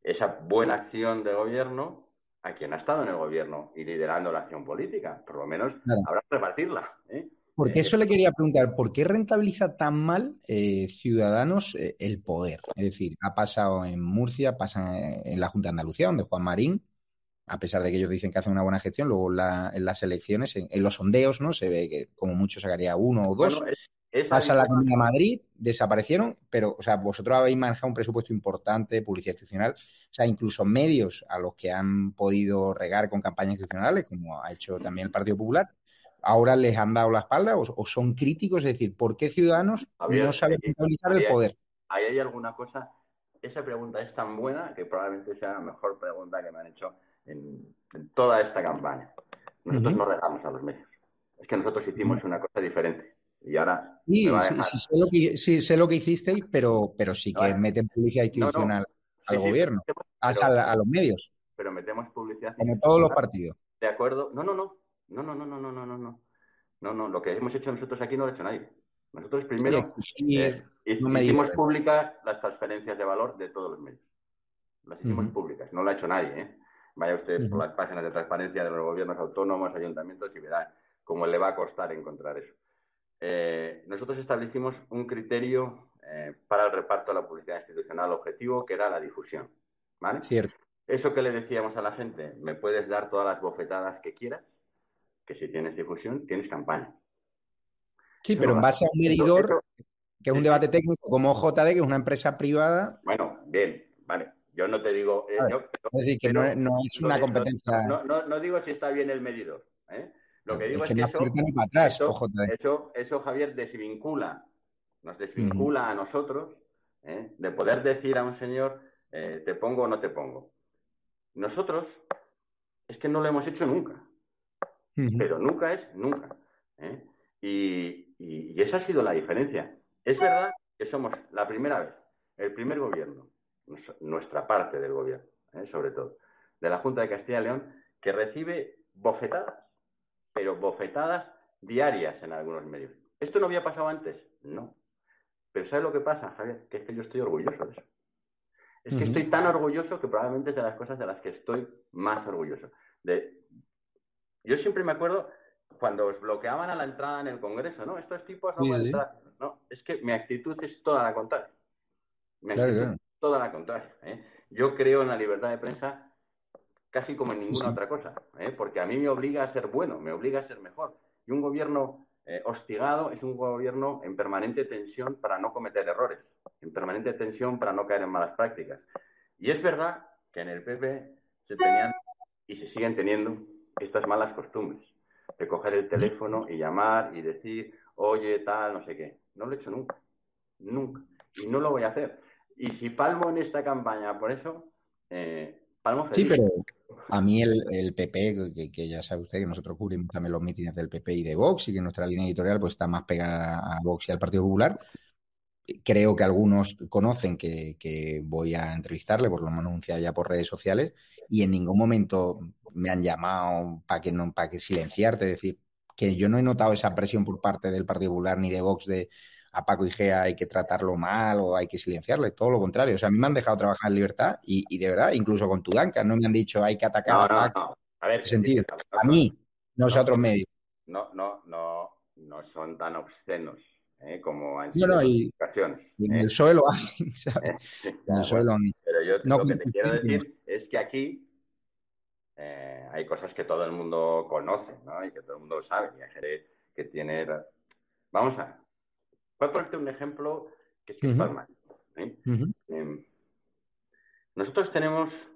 esa buena acción de gobierno a quien ha estado en el gobierno y liderando la acción política. Por lo menos habrá que repartirla. ¿eh? Porque eso le quería preguntar, ¿por qué rentabiliza tan mal eh, Ciudadanos eh, el poder? Es decir, ha pasado en Murcia, pasa en la Junta de Andalucía, donde Juan Marín, a pesar de que ellos dicen que hace una buena gestión, luego en las elecciones, en, los sondeos, ¿no? Se ve que como mucho sacaría uno o dos. pasa la Comunidad de Madrid, desaparecieron, pero, o sea, vosotros habéis manejado un presupuesto importante, publicidad institucional, o sea, incluso medios a los que han podido regar con campañas institucionales, como ha hecho también el Partido Popular, ahora les han dado la espalda o, son críticos? Es decir, ¿por qué Ciudadanos no saben utilizar el poder? Ahí hay alguna cosa. Esa pregunta es tan buena que probablemente sea la mejor pregunta que me han hecho en, toda esta campaña. Nosotros no regamos a los medios. Es que nosotros hicimos una cosa diferente. Y ahora. Sí, sí, sé lo que, sí, sé lo que hicisteis, pero, pero sí que meten publicidad institucional al gobierno, a, los medios. Pero metemos publicidad. Como todos los partidos. De acuerdo. No, no, no. No, no, no, no, no, no, no, no. No, no, lo que hemos hecho nosotros aquí no lo ha hecho nadie. Nosotros primero eh, hicimos públicas las transferencias de valor de todos los medios. Las hicimos públicas, no lo ha hecho nadie. ¿eh? Vaya usted por las páginas de transparencia de los gobiernos autónomos, ayuntamientos y verá cómo le va a costar encontrar eso. Eh, nosotros establecimos un criterio para el reparto de la publicidad institucional objetivo, que era la difusión. ¿vale? Cierto. Eso que le decíamos a la gente, me puedes dar todas las bofetadas que quieras, que si tienes difusión, tienes campaña. Sí, pero en base a un medidor, que es un debate técnico como JD, que es una empresa privada. Bueno, bien, vale. Yo no te digo. Eh, es decir, que no, es una competencia. No, digo si está bien el medidor. ¿eh? Lo que digo es, que, eso, eso, Javier, desvincula, nos desvincula a nosotros ¿eh? de poder decir a un señor, te pongo o no te pongo. Nosotros es que no lo hemos hecho nunca pero nunca es nunca. ¿eh? Y, esa ha sido la diferencia. Es verdad que somos la primera vez, el primer gobierno, nuestra parte del gobierno, ¿eh? sobre todo, de la Junta de Castilla y León, que recibe bofetadas, pero bofetadas diarias en algunos medios. ¿Esto no había pasado antes? No. Pero ¿sabes lo que pasa, Javier? Que es que yo estoy orgulloso de eso. Es que estoy tan orgulloso que probablemente es de las cosas de las que estoy más orgulloso. De, yo siempre me acuerdo cuando os bloqueaban a la entrada en el Congreso, ¿no? Estos tipos no van a entrar. No, es que mi actitud es toda la contraria. Mi actitud es toda la contraria. ¿eh? Yo creo en la libertad de prensa casi como en ninguna otra cosa, ¿eh? porque a mí me obliga a ser bueno, me obliga a ser mejor. Y un gobierno eh, hostigado es un gobierno en permanente tensión para no cometer errores, en permanente tensión para no caer en malas prácticas. Y es verdad que en el PP se tenían y se siguen teniendo estas malas costumbres de coger el teléfono y llamar y decir, oye, tal, no sé qué. No lo he hecho nunca, nunca. Y no lo voy a hacer. Y si palmo en esta campaña por eso, eh, palmo feliz. Sí, pero a mí el, PP, que, ya sabe usted que nosotros cubrimos también los mítines del PP y de Vox y que nuestra línea editorial pues está más pegada a Vox y al Partido Popular, creo que algunos conocen que, que voy a entrevistarle, por lo menos anunciado ya por redes sociales, y en ningún momento me han llamado para que no, para que silenciarte, es decir, que yo no he notado esa presión por parte del Partido Popular ni de Vox de a Paco Igea hay que tratarlo mal o hay que silenciarle, todo lo contrario. O sea, a mí me han dejado trabajar en libertad y, y de verdad, incluso con Tudanca, no me han dicho hay que atacar No, a no, Paco. no. A ver, sentido. A mí, no a no otros son- medios. no, no, no, no son tan obscenos ¿eh? como han sido no, y- ocasiones. Y en ¿eh? el PSOE lo hacen, ¿sabes? ¿eh? Sí, En el PSOE bueno. lo han Pero yo No lo que te quiero decir es que aquí eh, hay cosas que todo el mundo conoce, ¿no? Y que todo el mundo sabe. Y hay gente que tiene... Vamos a ver. Voy a ponerte un ejemplo que es que es ¿eh? Eh, nosotros tenemos,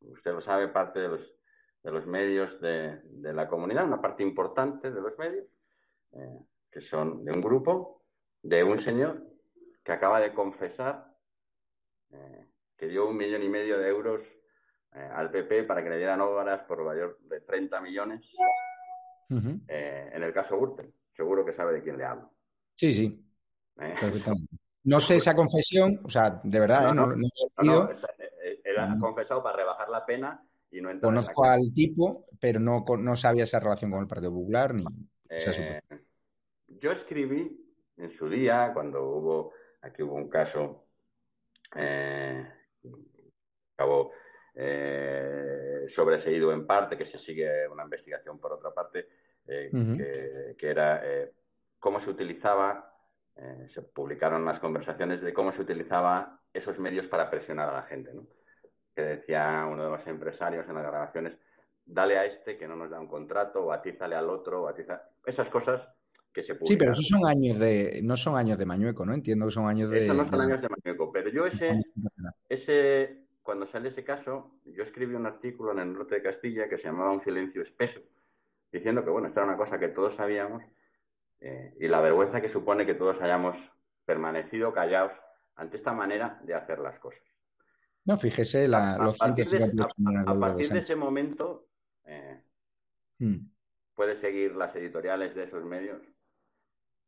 usted lo sabe, parte de los, de los medios de, de la comunidad, una parte importante de los medios, eh, que son de un grupo, de un señor que acaba de confesar eh, que dio un millón y medio de euros eh, al PP para que le dieran obras por valor de 30 millones eh, en el caso Gürtel. Seguro que sabe de quién le hablo. Sí, sí, perfectamente. No sé esa confesión, o sea, de verdad, No, ¿eh? no, no, no está- él ha confesado para rebajar la pena y no entrar en la Conozco al tipo, pero no, no sabía esa relación con el Partido Popular ni yo escribí en su día, cuando hubo, aquí hubo un caso, eh, acabó eh, sobreseído en parte, que se sigue una investigación por otra parte, eh, que, que era eh, cómo se utilizaba, se publicaron las conversaciones de cómo se utilizaba esos medios para presionar a la gente, ¿no? Que decía uno de los empresarios en las grabaciones, dale a este que no nos da un contrato, o atízale al otro, o atiza... Esas cosas que se Sí, publican. pero esos son años de, no son años de Mañueco, ¿no? Entiendo que son años de. Eso no son años de Mañueco, pero yo ese, ese, cuando salió ese caso, yo escribí un artículo en el norte de Castilla que se llamaba Un silencio espeso, diciendo que, bueno, esta era una cosa que todos sabíamos eh, y la vergüenza que supone que todos hayamos permanecido callados ante esta manera de hacer las cosas. No, fíjese la, a, los partir de, 158 a- a partir de ese momento, eh, Mm. puede seguir las editoriales de esos medios.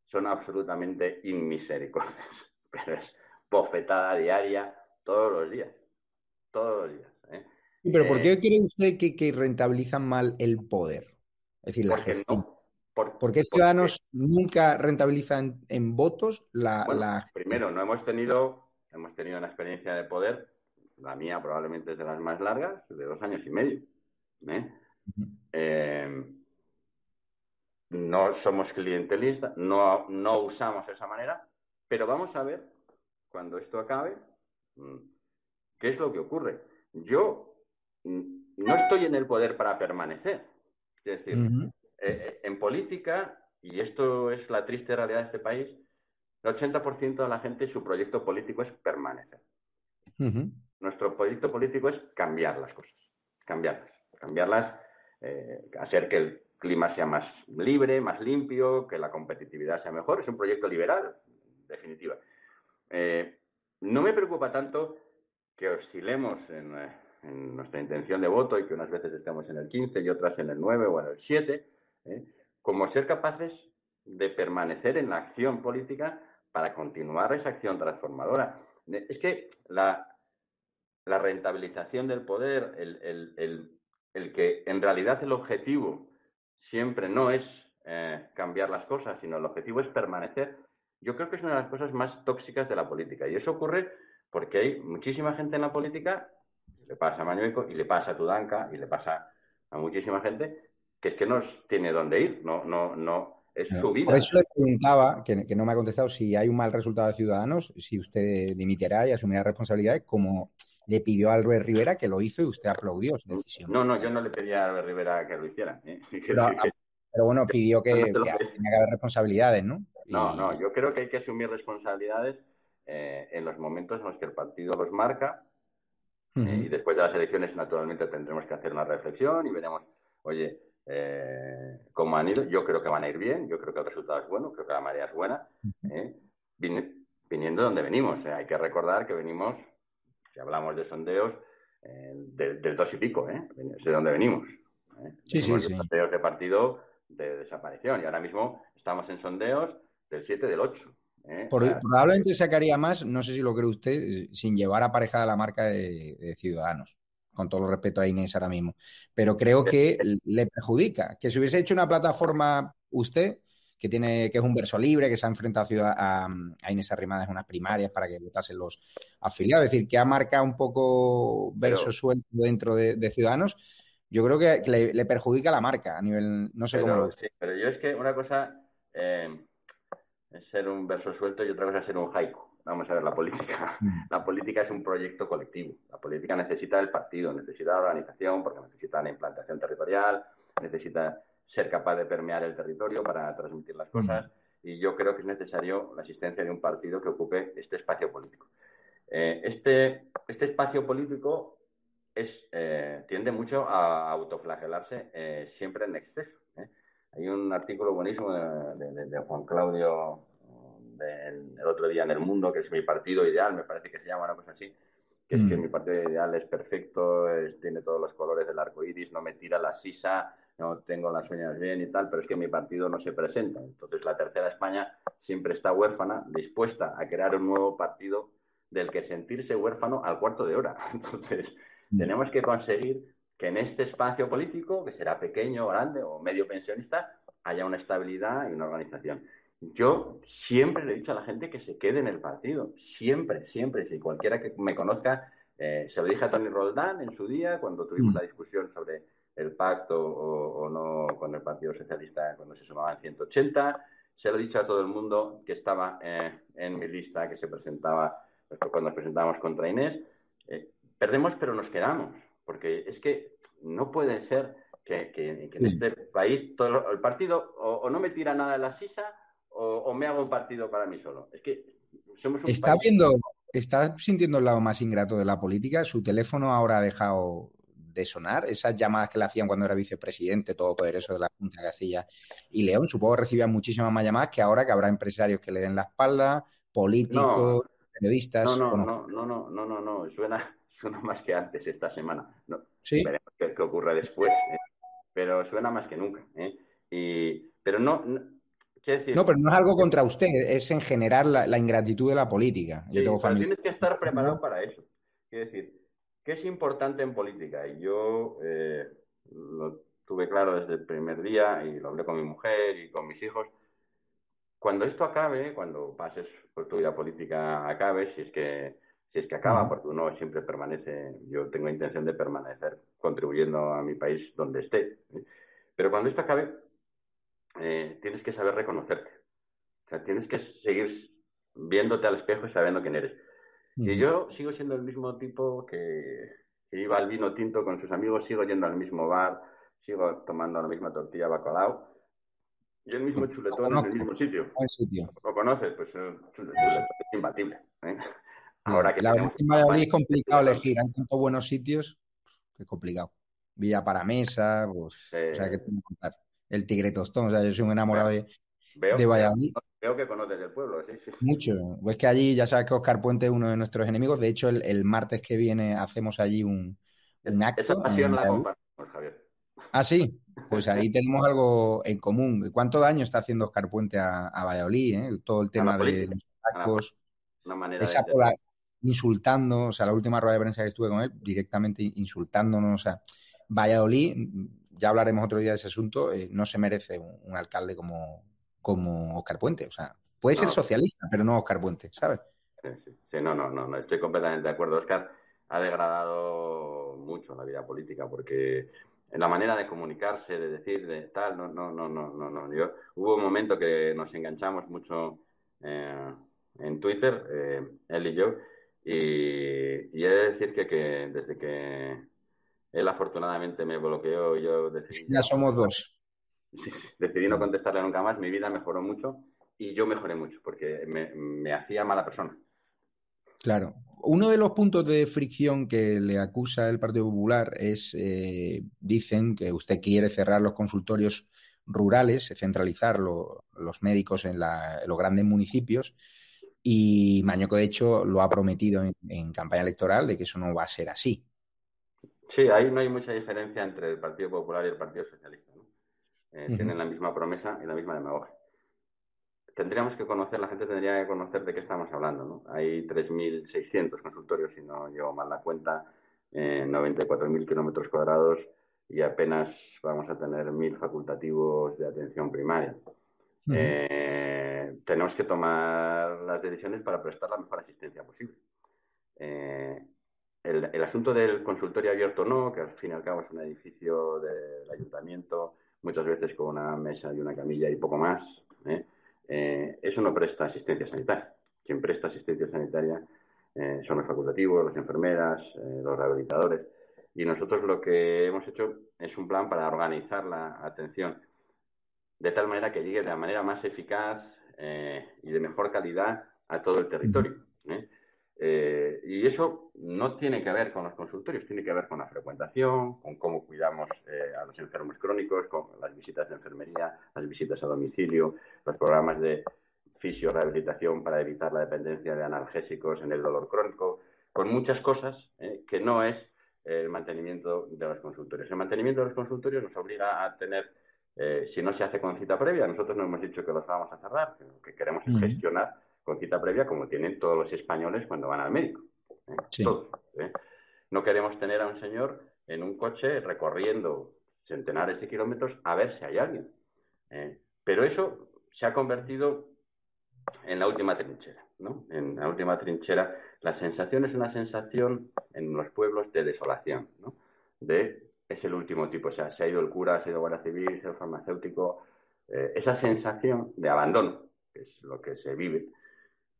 Son absolutamente inmisericordias, pero es bofetada diaria todos los días. Todos los días. ¿eh? Pero ¿por Eh, qué cree usted que, que rentabilizan mal el poder? Es decir, la gestión. no. Por, ¿Por qué porque, Ciudadanos nunca rentabilizan en votos la, bueno, la- primero, no hemos tenido, hemos tenido una experiencia de poder, la mía probablemente es de las más largas, de dos años y medio. ¿eh? Eh, no somos clientelistas, no, no usamos esa manera, pero vamos a ver, cuando esto acabe, mm, qué es lo que ocurre. Yo mm, no estoy en el poder para permanecer. Es decir, Ujú. eh, en política, y esto es la triste realidad de este país, el 80% de la gente su proyecto político es permanecer. Nuestro proyecto político es cambiar las cosas, cambiarlas, cambiarlas, eh, hacer que el clima sea más libre, más limpio, que la competitividad sea mejor. Es un proyecto liberal, en definitiva. Eh, no me preocupa tanto que oscilemos en, eh, en nuestra intención de voto y que unas veces estemos en el 15 y otras en el 9 o en el 7, ¿eh? como ser capaces de permanecer en la acción política para continuar esa acción transformadora. Es que la, la rentabilización del poder, el, el- el- el que en realidad el objetivo siempre no es eh, cambiar las cosas, sino el objetivo es permanecer, yo creo que es una de las cosas más tóxicas de la política. Y eso ocurre porque hay muchísima gente en la política, le pasa a Mañueco y le pasa a Tudanca y le pasa a muchísima gente, que es que no tiene dónde ir, no, no, no, es su vida. Por eso le preguntaba, que, que no me ha contestado, si hay un mal resultado de Ciudadanos, si usted dimitirá y asumirá responsabilidades, como le pidió a Albert Rivera, que lo hizo y usted aplaudió su decisión. No, no, yo no le pedía a Albert Rivera que lo hiciera. ¿eh? Pero, bueno, pidió que, No que pedí. tenía que haber responsabilidades, ¿no? No, Y- no, yo creo que hay que asumir responsabilidades eh, en los momentos en los que el partido los marca eh, y después de las elecciones naturalmente tendremos que hacer una reflexión y veremos, oye, eh, cómo han ido. Yo creo que van a ir bien, yo creo que el resultado es bueno, creo que la marea es buena, vin- viniendo de donde venimos. eh. Hay que recordar que venimos, si hablamos de sondeos, eh, del, del dos y pico, ¿eh? es de donde venimos. ¿eh? Sí, Venimos sí, de sí. sondeos de partido de desaparición y ahora mismo estamos en sondeos del 7 del 8. ¿eh? Por- probablemente sacaría más, no sé si lo cree usted, sin llevar aparejada la marca de, de Ciudadanos, con todo el respeto a Inés ahora mismo. Pero creo que le perjudica. Que si hubiese hecho una plataforma usted, que tiene, que es un verso libre, que se ha enfrentado a, Ciudad- a, a Inés Arrimadas en unas primarias para que votasen los afiliados, es decir, que ha marcado un poco verso Pero- suelto dentro de, de Ciudadanos, yo creo que, que le, le perjudica la marca a nivel, no sé cómo lo sí, pero yo es que una cosa eh, es ser un verso suelto y otra cosa es ser un haiku. Vamos a ver, la política. La política es un proyecto colectivo. La política necesita el partido, necesita la organización, porque necesita la implantación territorial, necesita ser capaz de permear el territorio para transmitir las cosas. Y yo creo que es necesario la existencia de un partido que ocupe este espacio político. Eh, este, este espacio político es, eh, tiende mucho a autoflagelarse eh, siempre en exceso. ¿eh? Hay un artículo buenísimo de, de- de- Juan Claudio del el otro día en El Mundo, que es mi partido ideal, me parece que se llama una cosa así, que es Mm. que mi partido ideal es perfecto, es- tiene todos los colores del arco iris, no me tira la sisa, no tengo las uñas bien y tal, pero es que mi partido no se presenta. Entonces la tercera España siempre está huérfana, dispuesta a crear un nuevo partido del que sentirse huérfano al cuarto de hora. Entonces, Mm. tenemos que conseguir que en este espacio político, que será pequeño, grande o medio pensionista, haya una estabilidad y una organización. Yo siempre le he dicho a la gente que se quede en el partido, siempre, siempre. Si cualquiera que me conozca, eh, se lo dije a Tony Roldán en su día, cuando tuvimos Mm. la discusión sobre el pacto o, o no con el Partido Socialista cuando se sumaban 180. Se lo he dicho a todo el mundo que estaba eh, en mi lista, que se presentaba pues, cuando nos presentábamos contra Inés. Eh, perdemos, pero nos quedamos, porque es que no puede ser que, que- que en este país todo el partido o, o no me tira nada de la sisa o, o me hago un partido para mí solo. Es que somos un Está país- viendo, está sintiendo el lado más ingrato de la política. Su teléfono ahora ha dejado de sonar. Esas llamadas que le hacían cuando era vicepresidente, todopoderoso de la Junta de Castilla y León, supongo que recibía muchísimas más llamadas que ahora que habrá empresarios que le den la espalda, políticos, periodistas. No, no, ¿o no, no, no, no, no, no, suena, suena más que antes esta semana. No, Sí. veremos qué, qué ocurre después, ¿eh? pero suena más que nunca. ¿eh? Y, pero no, no, decir, No, pero no es algo contra usted, es en general la, la ingratitud de la política. Yo Sí, tengo familia. tienes que estar preparado para eso. Quiero decir, ¿qué es importante en política? Y yo eh, lo tuve claro desde el primer día y lo hablé con mi mujer y con mis hijos. Cuando esto acabe, cuando pases por tu vida política acabe, si es que, si es que acaba, porque uno siempre permanece, yo tengo intención de permanecer contribuyendo a mi país donde esté. Pero cuando esto acabe, eh, tienes que saber reconocerte. O sea, tienes que seguir viéndote al espejo y sabiendo quién eres. Y Ujú. yo sigo siendo el mismo tipo que, que iba al vino tinto con sus amigos, sigo yendo al mismo bar, sigo tomando la misma tortilla bacalao y el mismo chuletón en el mismo sitio. Sitio. ¿Lo conoces? Pues eh, chule- chuletón es imbatible. ¿eh? Ahora que la verdad tenemos es que complicado elegir, hay tantos buenos sitios que es complicado. Villa para mesa, pues, Eh, o sea, ¿qué te voy a contar? El tigre tostón, o sea, yo soy un enamorado de, Veo, de Valladolid. veo que conoces el pueblo, sí, sí. Mucho. Pues que allí ya sabes que Oscar Puente es uno de nuestros enemigos. De hecho, el, el martes que viene hacemos allí un, un acto. Esa pasión en la compartimos, Javier. Ah, sí. Pues ahí tenemos algo en común. ¿Cuánto daño está haciendo Oscar Puente a, a Valladolid? eh? Todo el tema de los tacos, Una manera esa de... insultando, o sea, la última rueda de prensa que estuve con él, directamente insultándonos. O sea, Valladolid, ya hablaremos otro día de ese asunto, eh, no se merece un, un alcalde como, como Oscar Puente. O sea, puede ser socialista, pero no Oscar Puente, ¿sabes? Sí, no, no, no, no, estoy completamente de acuerdo. Oscar ha degradado mucho la vida política porque en la manera de comunicarse, de decir, de tal, no, no, no, no, no, no. Yo, hubo un momento que nos enganchamos mucho eh, en Twitter, eh, él y yo, y, y he de decir que, que desde que él afortunadamente me bloqueó, yo decidí... Ya somos dos. Sí, decidí no contestarle nunca más, mi vida mejoró mucho y yo mejoré mucho porque me, me hacía mala persona. Claro. Uno de los puntos de fricción que le acusa el Partido Popular es, eh, dicen que usted quiere cerrar los consultorios rurales, centralizar lo- los médicos en, la- en los grandes municipios y Mañoco, de hecho, lo ha prometido en, en campaña electoral de que eso no va a ser así. Sí, ahí no hay mucha diferencia entre el Partido Popular y el Partido Socialista. Eh, Ujú. Tienen la misma promesa y la misma demagogia. tendríamos que conocer, la gente tendría que conocer de qué estamos hablando. ¿no? Hay 3.600 consultorios, si no llevo mal la cuenta, en 94.000 kilómetros cuadrados y apenas vamos a tener 1.000 facultativos de atención primaria. Eh, tenemos que tomar las decisiones para prestar la mejor asistencia posible. Eh, el, asunto del consultorio abierto no, que al fin y al cabo es un edificio del ayuntamiento, muchas veces con una mesa y una camilla y poco más, ¿eh? eso no presta asistencia sanitaria. Quien presta asistencia sanitaria son los facultativos, las enfermeras, los rehabilitadores. Y nosotros lo que hemos hecho es un plan para organizar la atención de tal manera que llegue de la manera más eficaz eh, y de mejor calidad a todo el territorio. ¿eh? Eh, y eso no tiene que ver con los consultorios, tiene que ver con la frecuentación, con cómo cuidamos a los enfermos crónicos, con las visitas de enfermería, las visitas a domicilio, los programas de fisiorehabilitación para evitar la dependencia de analgésicos en el dolor crónico, con muchas cosas que no es el mantenimiento de los consultorios. El mantenimiento de los consultorios nos obliga a tener, eh, si no se hace con cita previa, nosotros no hemos dicho que los vamos a cerrar, lo que queremos es gestionar con cita previa como tienen todos los españoles cuando van al médico. ¿Eh? ¿eh? No queremos tener a un señor en un coche recorriendo centenares de kilómetros a ver si hay alguien. Pero eso se ha convertido en la última trinchera, ¿no? En la última trinchera, la sensación es una sensación en los pueblos de desolación, ¿no? De es el último tipo, o sea, se ha ido el cura, se ha ido Guardia Civil, se ha ido farmacéutico, eh, esa sensación de abandono, que es lo que se vive,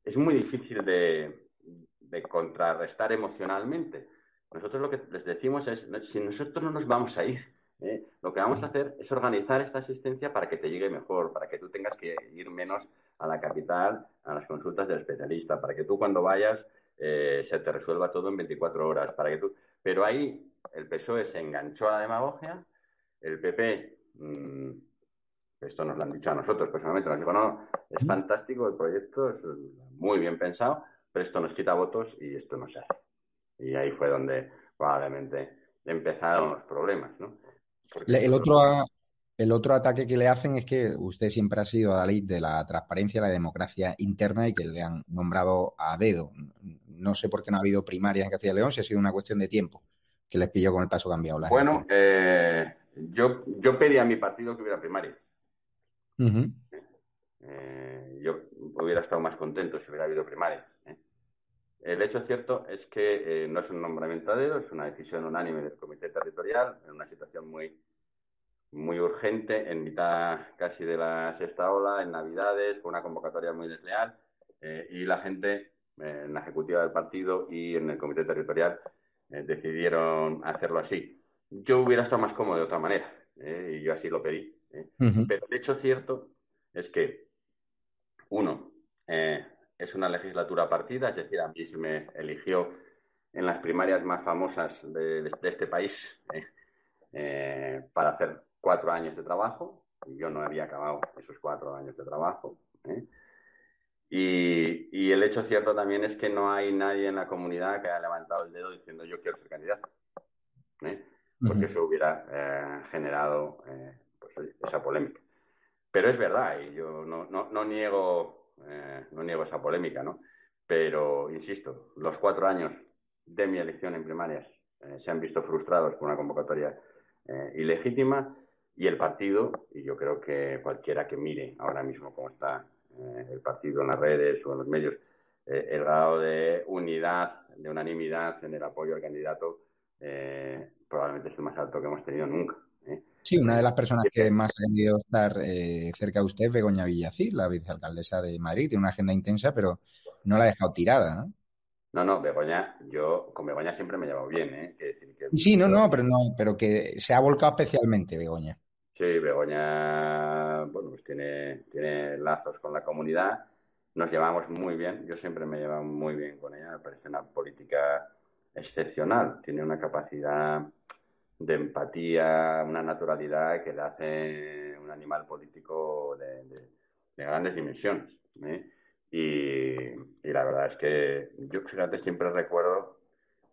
es muy difícil de, de contrarrestar emocionalmente. Nosotros lo que les decimos es, si nosotros no nos vamos a ir, ¿eh? Lo que vamos a hacer es organizar esta asistencia para que te llegue mejor, para que tú tengas que ir menos a la capital, a las consultas del especialista, para que tú cuando vayas eh, se te resuelva todo en 24 horas, para que tú... Pero ahí el PSOE se enganchó a la demagogia, el PP, mm, esto nos lo han dicho a nosotros personalmente, nos dijo, no, es fantástico el proyecto, es muy bien pensado, pero esto nos quita votos y esto no se hace. Y ahí fue donde probablemente empezaron los problemas, ¿no? el, otro, el otro ataque que le hacen es que usted siempre ha sido a la ley de la transparencia la democracia interna y que le han nombrado a dedo. No sé por qué no ha habido primarias en Castilla y León, si ha sido una cuestión de tiempo que les pilló con el paso cambiado. bueno, eh, yo, yo pedí a mi partido que hubiera primaria. Eh, yo hubiera estado más contento si hubiera habido primarias. ¿eh? El hecho cierto es que eh, no es un nombramiento a dedo, es una decisión unánime del Comité Territorial en una situación muy, muy urgente, en mitad casi de la sexta ola, en Navidades, con una convocatoria muy desleal, eh, y la gente eh, en la ejecutiva del partido y en el Comité Territorial decidieron hacerlo así. Yo hubiera estado más cómodo de otra manera, y yo así lo pedí. Pero el hecho cierto es que, uno, es una legislatura partida, es decir, a mí se me eligió en las primarias más famosas de, este país eh, eh, para hacer cuatro años de trabajo. Y yo no había acabado esos cuatro años de trabajo. Eh. Y, el hecho cierto también es que no hay nadie en la comunidad que haya levantado el dedo diciendo yo quiero ser candidato. Porque eso hubiera generado pues, esa polémica. Pero es verdad, y yo no, no niego eh, no niego esa polémica, ¿no? Pero, insisto, los cuatro años de mi elección en primarias eh, se han visto frustrados por una convocatoria eh, ilegítima y el partido, y yo creo que cualquiera que mire ahora mismo cómo está el partido en las redes o en los medios, el grado de unidad, de unanimidad en el apoyo al candidato probablemente es el más alto que hemos tenido nunca. Sí, una de las personas que más ha querido estar eh, cerca de usted es Begoña Villacir, la vicealcaldesa de Madrid. Tiene una agenda intensa, pero no la ha dejado tirada, ¿no? No, no, Begoña, yo con Begoña siempre me he llevado bien, ¿eh? sí, no, no, pero no, pero que se ha volcado especialmente Begoña. Sí, Begoña, bueno, pues tiene, tiene lazos con la comunidad, nos llevamos muy bien, yo siempre me he llevado muy bien con ella, me parece una política excepcional, tiene una capacidad de empatía, una naturalidad que le hace un animal político de, grandes dimensiones. ¿eh? Y, la verdad es que yo, fíjate, siempre recuerdo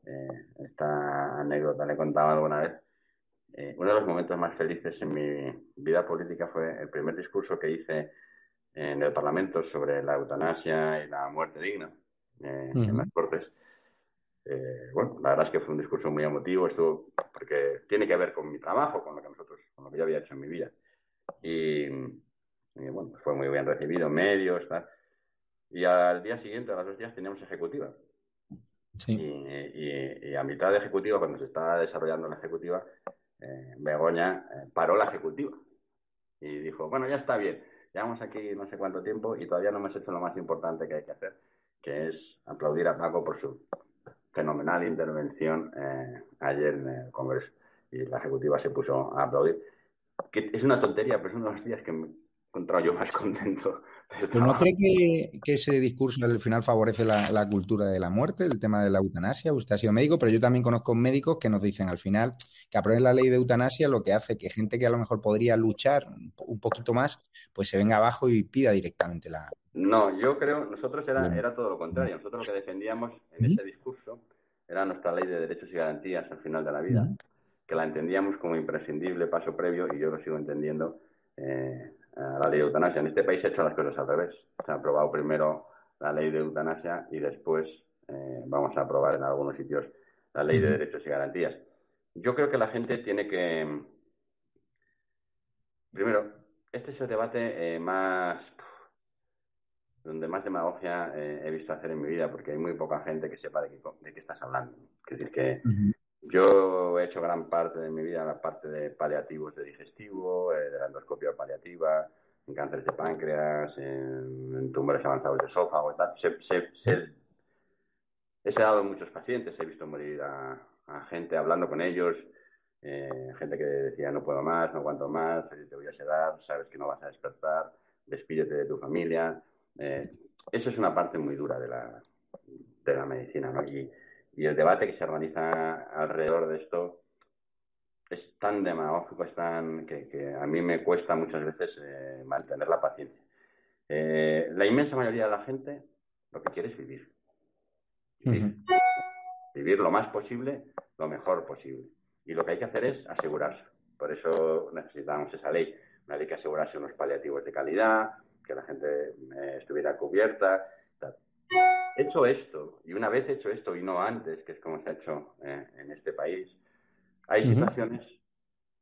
eh, esta anécdota, le he contado alguna vez. Eh, uno de los momentos más felices en mi vida política fue el primer discurso que hice en el Parlamento sobre la eutanasia y la muerte digna eh, en las Cortes. Eh, bueno, la verdad es que fue un discurso muy emotivo, esto porque tiene que ver con mi trabajo, con lo que nosotros, con lo que yo había hecho en mi vida. Y, bueno, fue muy bien recibido medios, tal. Y al día siguiente, a los dos días, teníamos ejecutiva. Y, a mitad de ejecutiva, cuando se estaba desarrollando la ejecutiva, eh, Begoña eh, paró la ejecutiva y dijo, bueno, ya está bien, llevamos aquí no sé cuánto tiempo y todavía no hemos hecho lo más importante que hay que hacer, que es aplaudir a Paco por su fenomenal intervención eh, ayer en el Congreso. Y la ejecutiva se puso a aplaudir. Que es una tontería, pero de los días que me he encontrado yo más contento. ¿No cree que, ese discurso al final favorece la, cultura de la muerte, el tema de la eutanasia? Usted ha sido médico, pero yo también conozco médicos que nos dicen al final que aprueben la ley de eutanasia lo que hace que gente que a lo mejor podría luchar un poquito más, pues se venga abajo y pida directamente la, no, yo creo, nosotros era, era todo lo contrario. Nosotros lo que defendíamos en ese discurso era nuestra ley de derechos y garantías al final de la vida, que la entendíamos como imprescindible paso previo, y yo lo sigo entendiendo, eh, la ley de eutanasia. En este país se ha hecho las cosas al revés. Se ha aprobado primero la ley de eutanasia y después eh, vamos a aprobar en algunos sitios la ley de derechos y garantías. Yo creo que la gente tiene que. Primero, este es el debate eh, más donde más demagogia eh, he visto hacer en mi vida, porque hay muy poca gente que sepa de qué, de qué estás hablando. Es decir, que yo he hecho gran parte de mi vida en la parte de paliativos de digestivo, eh, de la endoscopia paliativa, en cánceres de páncreas, en, tumores avanzados de esófago tal. he sedado muchos pacientes, he visto morir a, gente hablando con ellos, eh, gente que decía no puedo más, no aguanto más, te voy a sedar, sabes que no vas a despertar, despídete de tu familia. Eh, eso es una parte muy dura de la, de la medicina, ¿no? Y, y, el debate que se organiza alrededor de esto es tan demagógico, es tan que, a mí me cuesta muchas veces eh, mantener la paciencia. Eh, la inmensa mayoría de la gente lo que quiere es vivir. Vivir. vivir lo más posible, lo mejor posible. Y lo que hay que hacer es asegurarse. Por eso necesitamos esa ley. Una ley que asegurase unos paliativos de calidad, que la gente eh, estuviera cubierta. Hecho esto, y una vez hecho esto y no antes, que es como se ha hecho eh, en este país, hay situaciones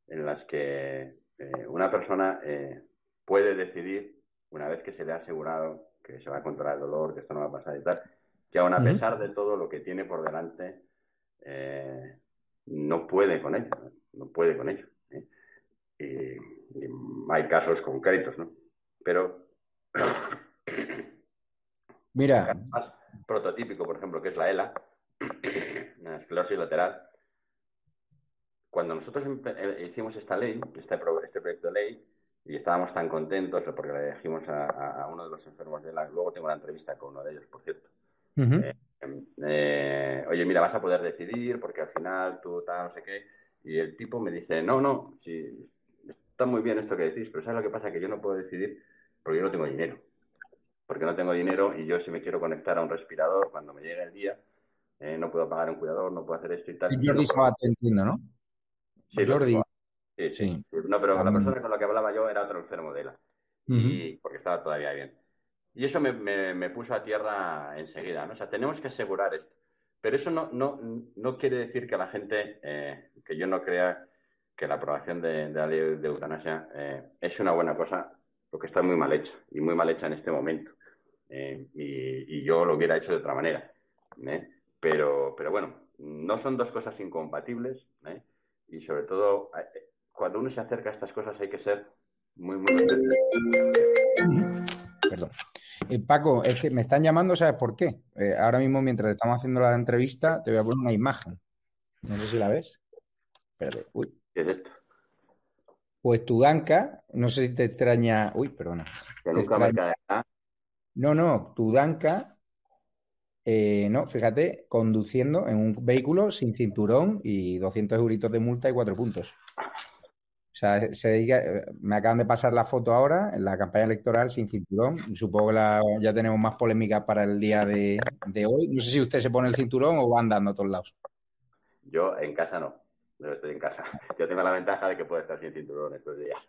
en las que eh, una persona puede decidir, una vez que se le ha asegurado que se va a controlar el dolor, que esto no va a pasar y tal, que aún a pesar de todo lo que tiene por delante, no puede con ello, no puede con ello. Y, y, hay casos concretos, ¿no? Pero Mira. Más prototípico, por ejemplo, que es la ELA, la esclerosis lateral. Cuando nosotros eh, hicimos esta ley, este, este proyecto de ley, y estábamos tan contentos porque le dijimos a, uno de los enfermos de la. Luego tengo una entrevista con uno de ellos, por cierto. Eh, eh, oye, mira, vas a poder decidir porque al final tú tal, no sé qué. Y el tipo me dice, no, no, sí, está muy bien esto que decís, pero ¿sabes lo que pasa? Que yo no puedo decidir porque yo no tengo dinero. Porque no tengo dinero y yo si me quiero conectar a un respirador cuando me llegue el día, eh, no puedo pagar un cuidador, no puedo hacer esto y tal. Y Jordi entiendo, ¿no? Sí, Jordi. Sí, sí, No, pero la persona con la que hablaba yo era otro enfermo de él. y porque estaba todavía bien. Y eso me, me, puso a tierra enseguida, ¿no? O sea, tenemos que asegurar esto. Pero eso no, no, no quiere decir que la gente, eh, que yo no crea que la aprobación de, la ley de eutanasia eh, es una buena cosa que está muy mal hecha y muy mal hecha en este momento. Eh, y, yo lo hubiera hecho de otra manera. ¿eh? Pero, pero bueno, no son dos cosas incompatibles ¿eh? y sobre todo cuando uno se acerca a estas cosas hay que ser muy, muy... Perdón. Paco, es que me están llamando, ¿sabes por qué? ahora mismo, mientras estamos haciendo la entrevista, te voy a poner una imagen. No sé si la ves. Espérate. Uy. ¿Qué es esto? Pues Tudanka, no sé si te extraña. Uy, perdona. No, no, Tudanka, eh, no, fíjate, conduciendo en un vehículo sin cinturón y 200 euritos de multa y cuatro puntos. O sea, se dedica, me acaban de pasar la foto ahora en la campaña electoral sin cinturón. Supongo que ya tenemos más polémicas para el día de, hoy. No sé si usted se pone el cinturón o va andando a todos lados. Yo en casa no. No estoy en casa. Yo tengo la ventaja de que puedo estar sin cinturón estos días.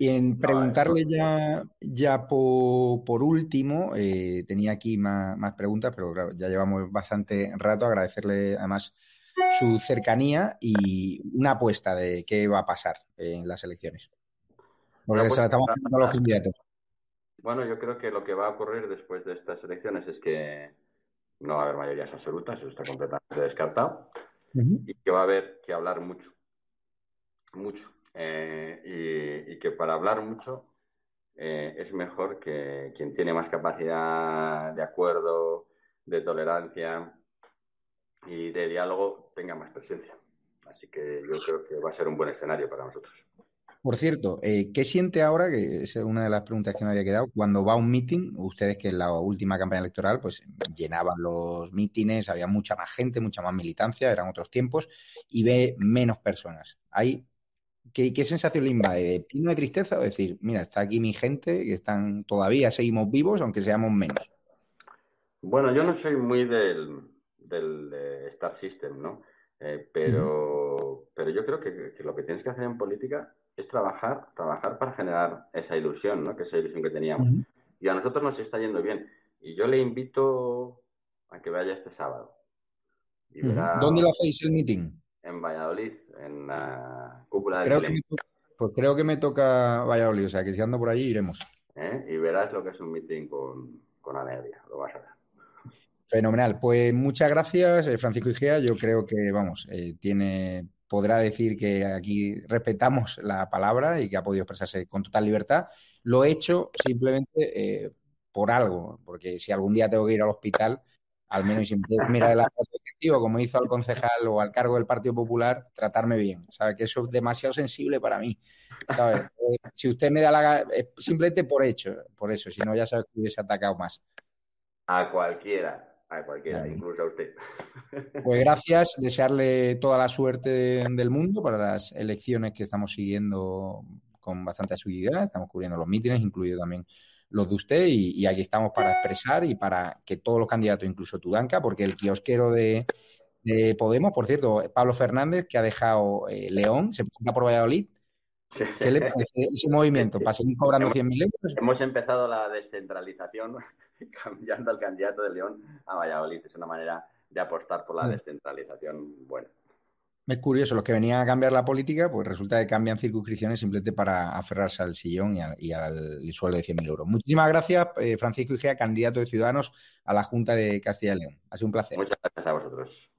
Y en preguntarle ya, ya por, último, eh, tenía aquí más, preguntas, pero claro, ya llevamos bastante rato. Agradecerle además su cercanía y una apuesta de qué va a pasar en las elecciones. Porque se la estamos a los candidatos. Bueno, yo creo que lo que va a ocurrir después de estas elecciones es que no va a haber mayorías absolutas, eso está completamente descartado, y que va a haber que hablar mucho, mucho. Eh, y, que para hablar mucho eh, es mejor que quien tiene más capacidad de acuerdo, de tolerancia y de diálogo tenga más presencia. Así que yo creo que va a ser un buen escenario para nosotros. Por cierto, eh, ¿qué siente ahora, que es una de las preguntas que me había quedado, cuando va a un meeting, ustedes que en la última campaña electoral pues llenaban los mítines, había mucha más gente, mucha más militancia, eran otros tiempos, y ve menos personas. Hay ¿Qué, sensación le invade? ¿De pino de tristeza o decir, mira, está aquí mi gente, que están todavía seguimos vivos, aunque seamos menos? Bueno, yo no soy muy del, del Star System, ¿no? Eh, pero, pero yo creo que, lo que tienes que hacer en política es trabajar, trabajar para generar esa ilusión, ¿no? Que esa ilusión que teníamos. Y a nosotros nos está yendo bien. Y yo le invito a que vaya este sábado. ¿Dónde lo hacéis el meeting? en Valladolid, en cúpula del creo Pues creo que me toca Valladolid, o sea que si ando por allí iremos. ¿Eh? Y verás lo que es un meeting con, con alegría, lo vas a ver. Fenomenal. Pues muchas gracias, eh, Francisco Igea. Yo creo que, vamos, eh, tiene, podrá decir que aquí respetamos la palabra y que ha podido expresarse con total libertad. Lo he hecho simplemente por algo, porque si algún día tengo que ir al hospital, al menos si me mira de la como hizo al concejal o al cargo del Partido Popular, tratarme bien. ¿Sabe? Que eso es demasiado sensible para mí. Eh, si usted me da la simplemente por hecho, por eso, si no ya sabes que hubiese atacado más. A cualquiera, a cualquiera, incluso a usted. Pues gracias, desearle toda la suerte del mundo para las elecciones que estamos siguiendo con bastante asiduidad, estamos cubriendo los mítines, incluido también los de usted y, aquí estamos para expresar y para que todos los candidatos, incluso Tudanca, porque el kiosquero de, Podemos, por cierto, Pablo Fernández, que ha dejado eh, León, se presenta por Valladolid. ¿Qué le parece ese movimiento? ¿Para seguir cobrando 100.000 euros? Hemos empezado la descentralización cambiando al candidato de León a Valladolid. Es una manera de apostar por la mm. descentralización buena. Es curioso, los que venían a cambiar la política, pues resulta que cambian circunscripciones simplemente para aferrarse al sillón y, al, sueldo de 100.000 euros. Muchísimas gracias, eh, Francisco Igea, candidato de Ciudadanos a la Junta de Castilla y León. Ha sido un placer. Muchas gracias a vosotros.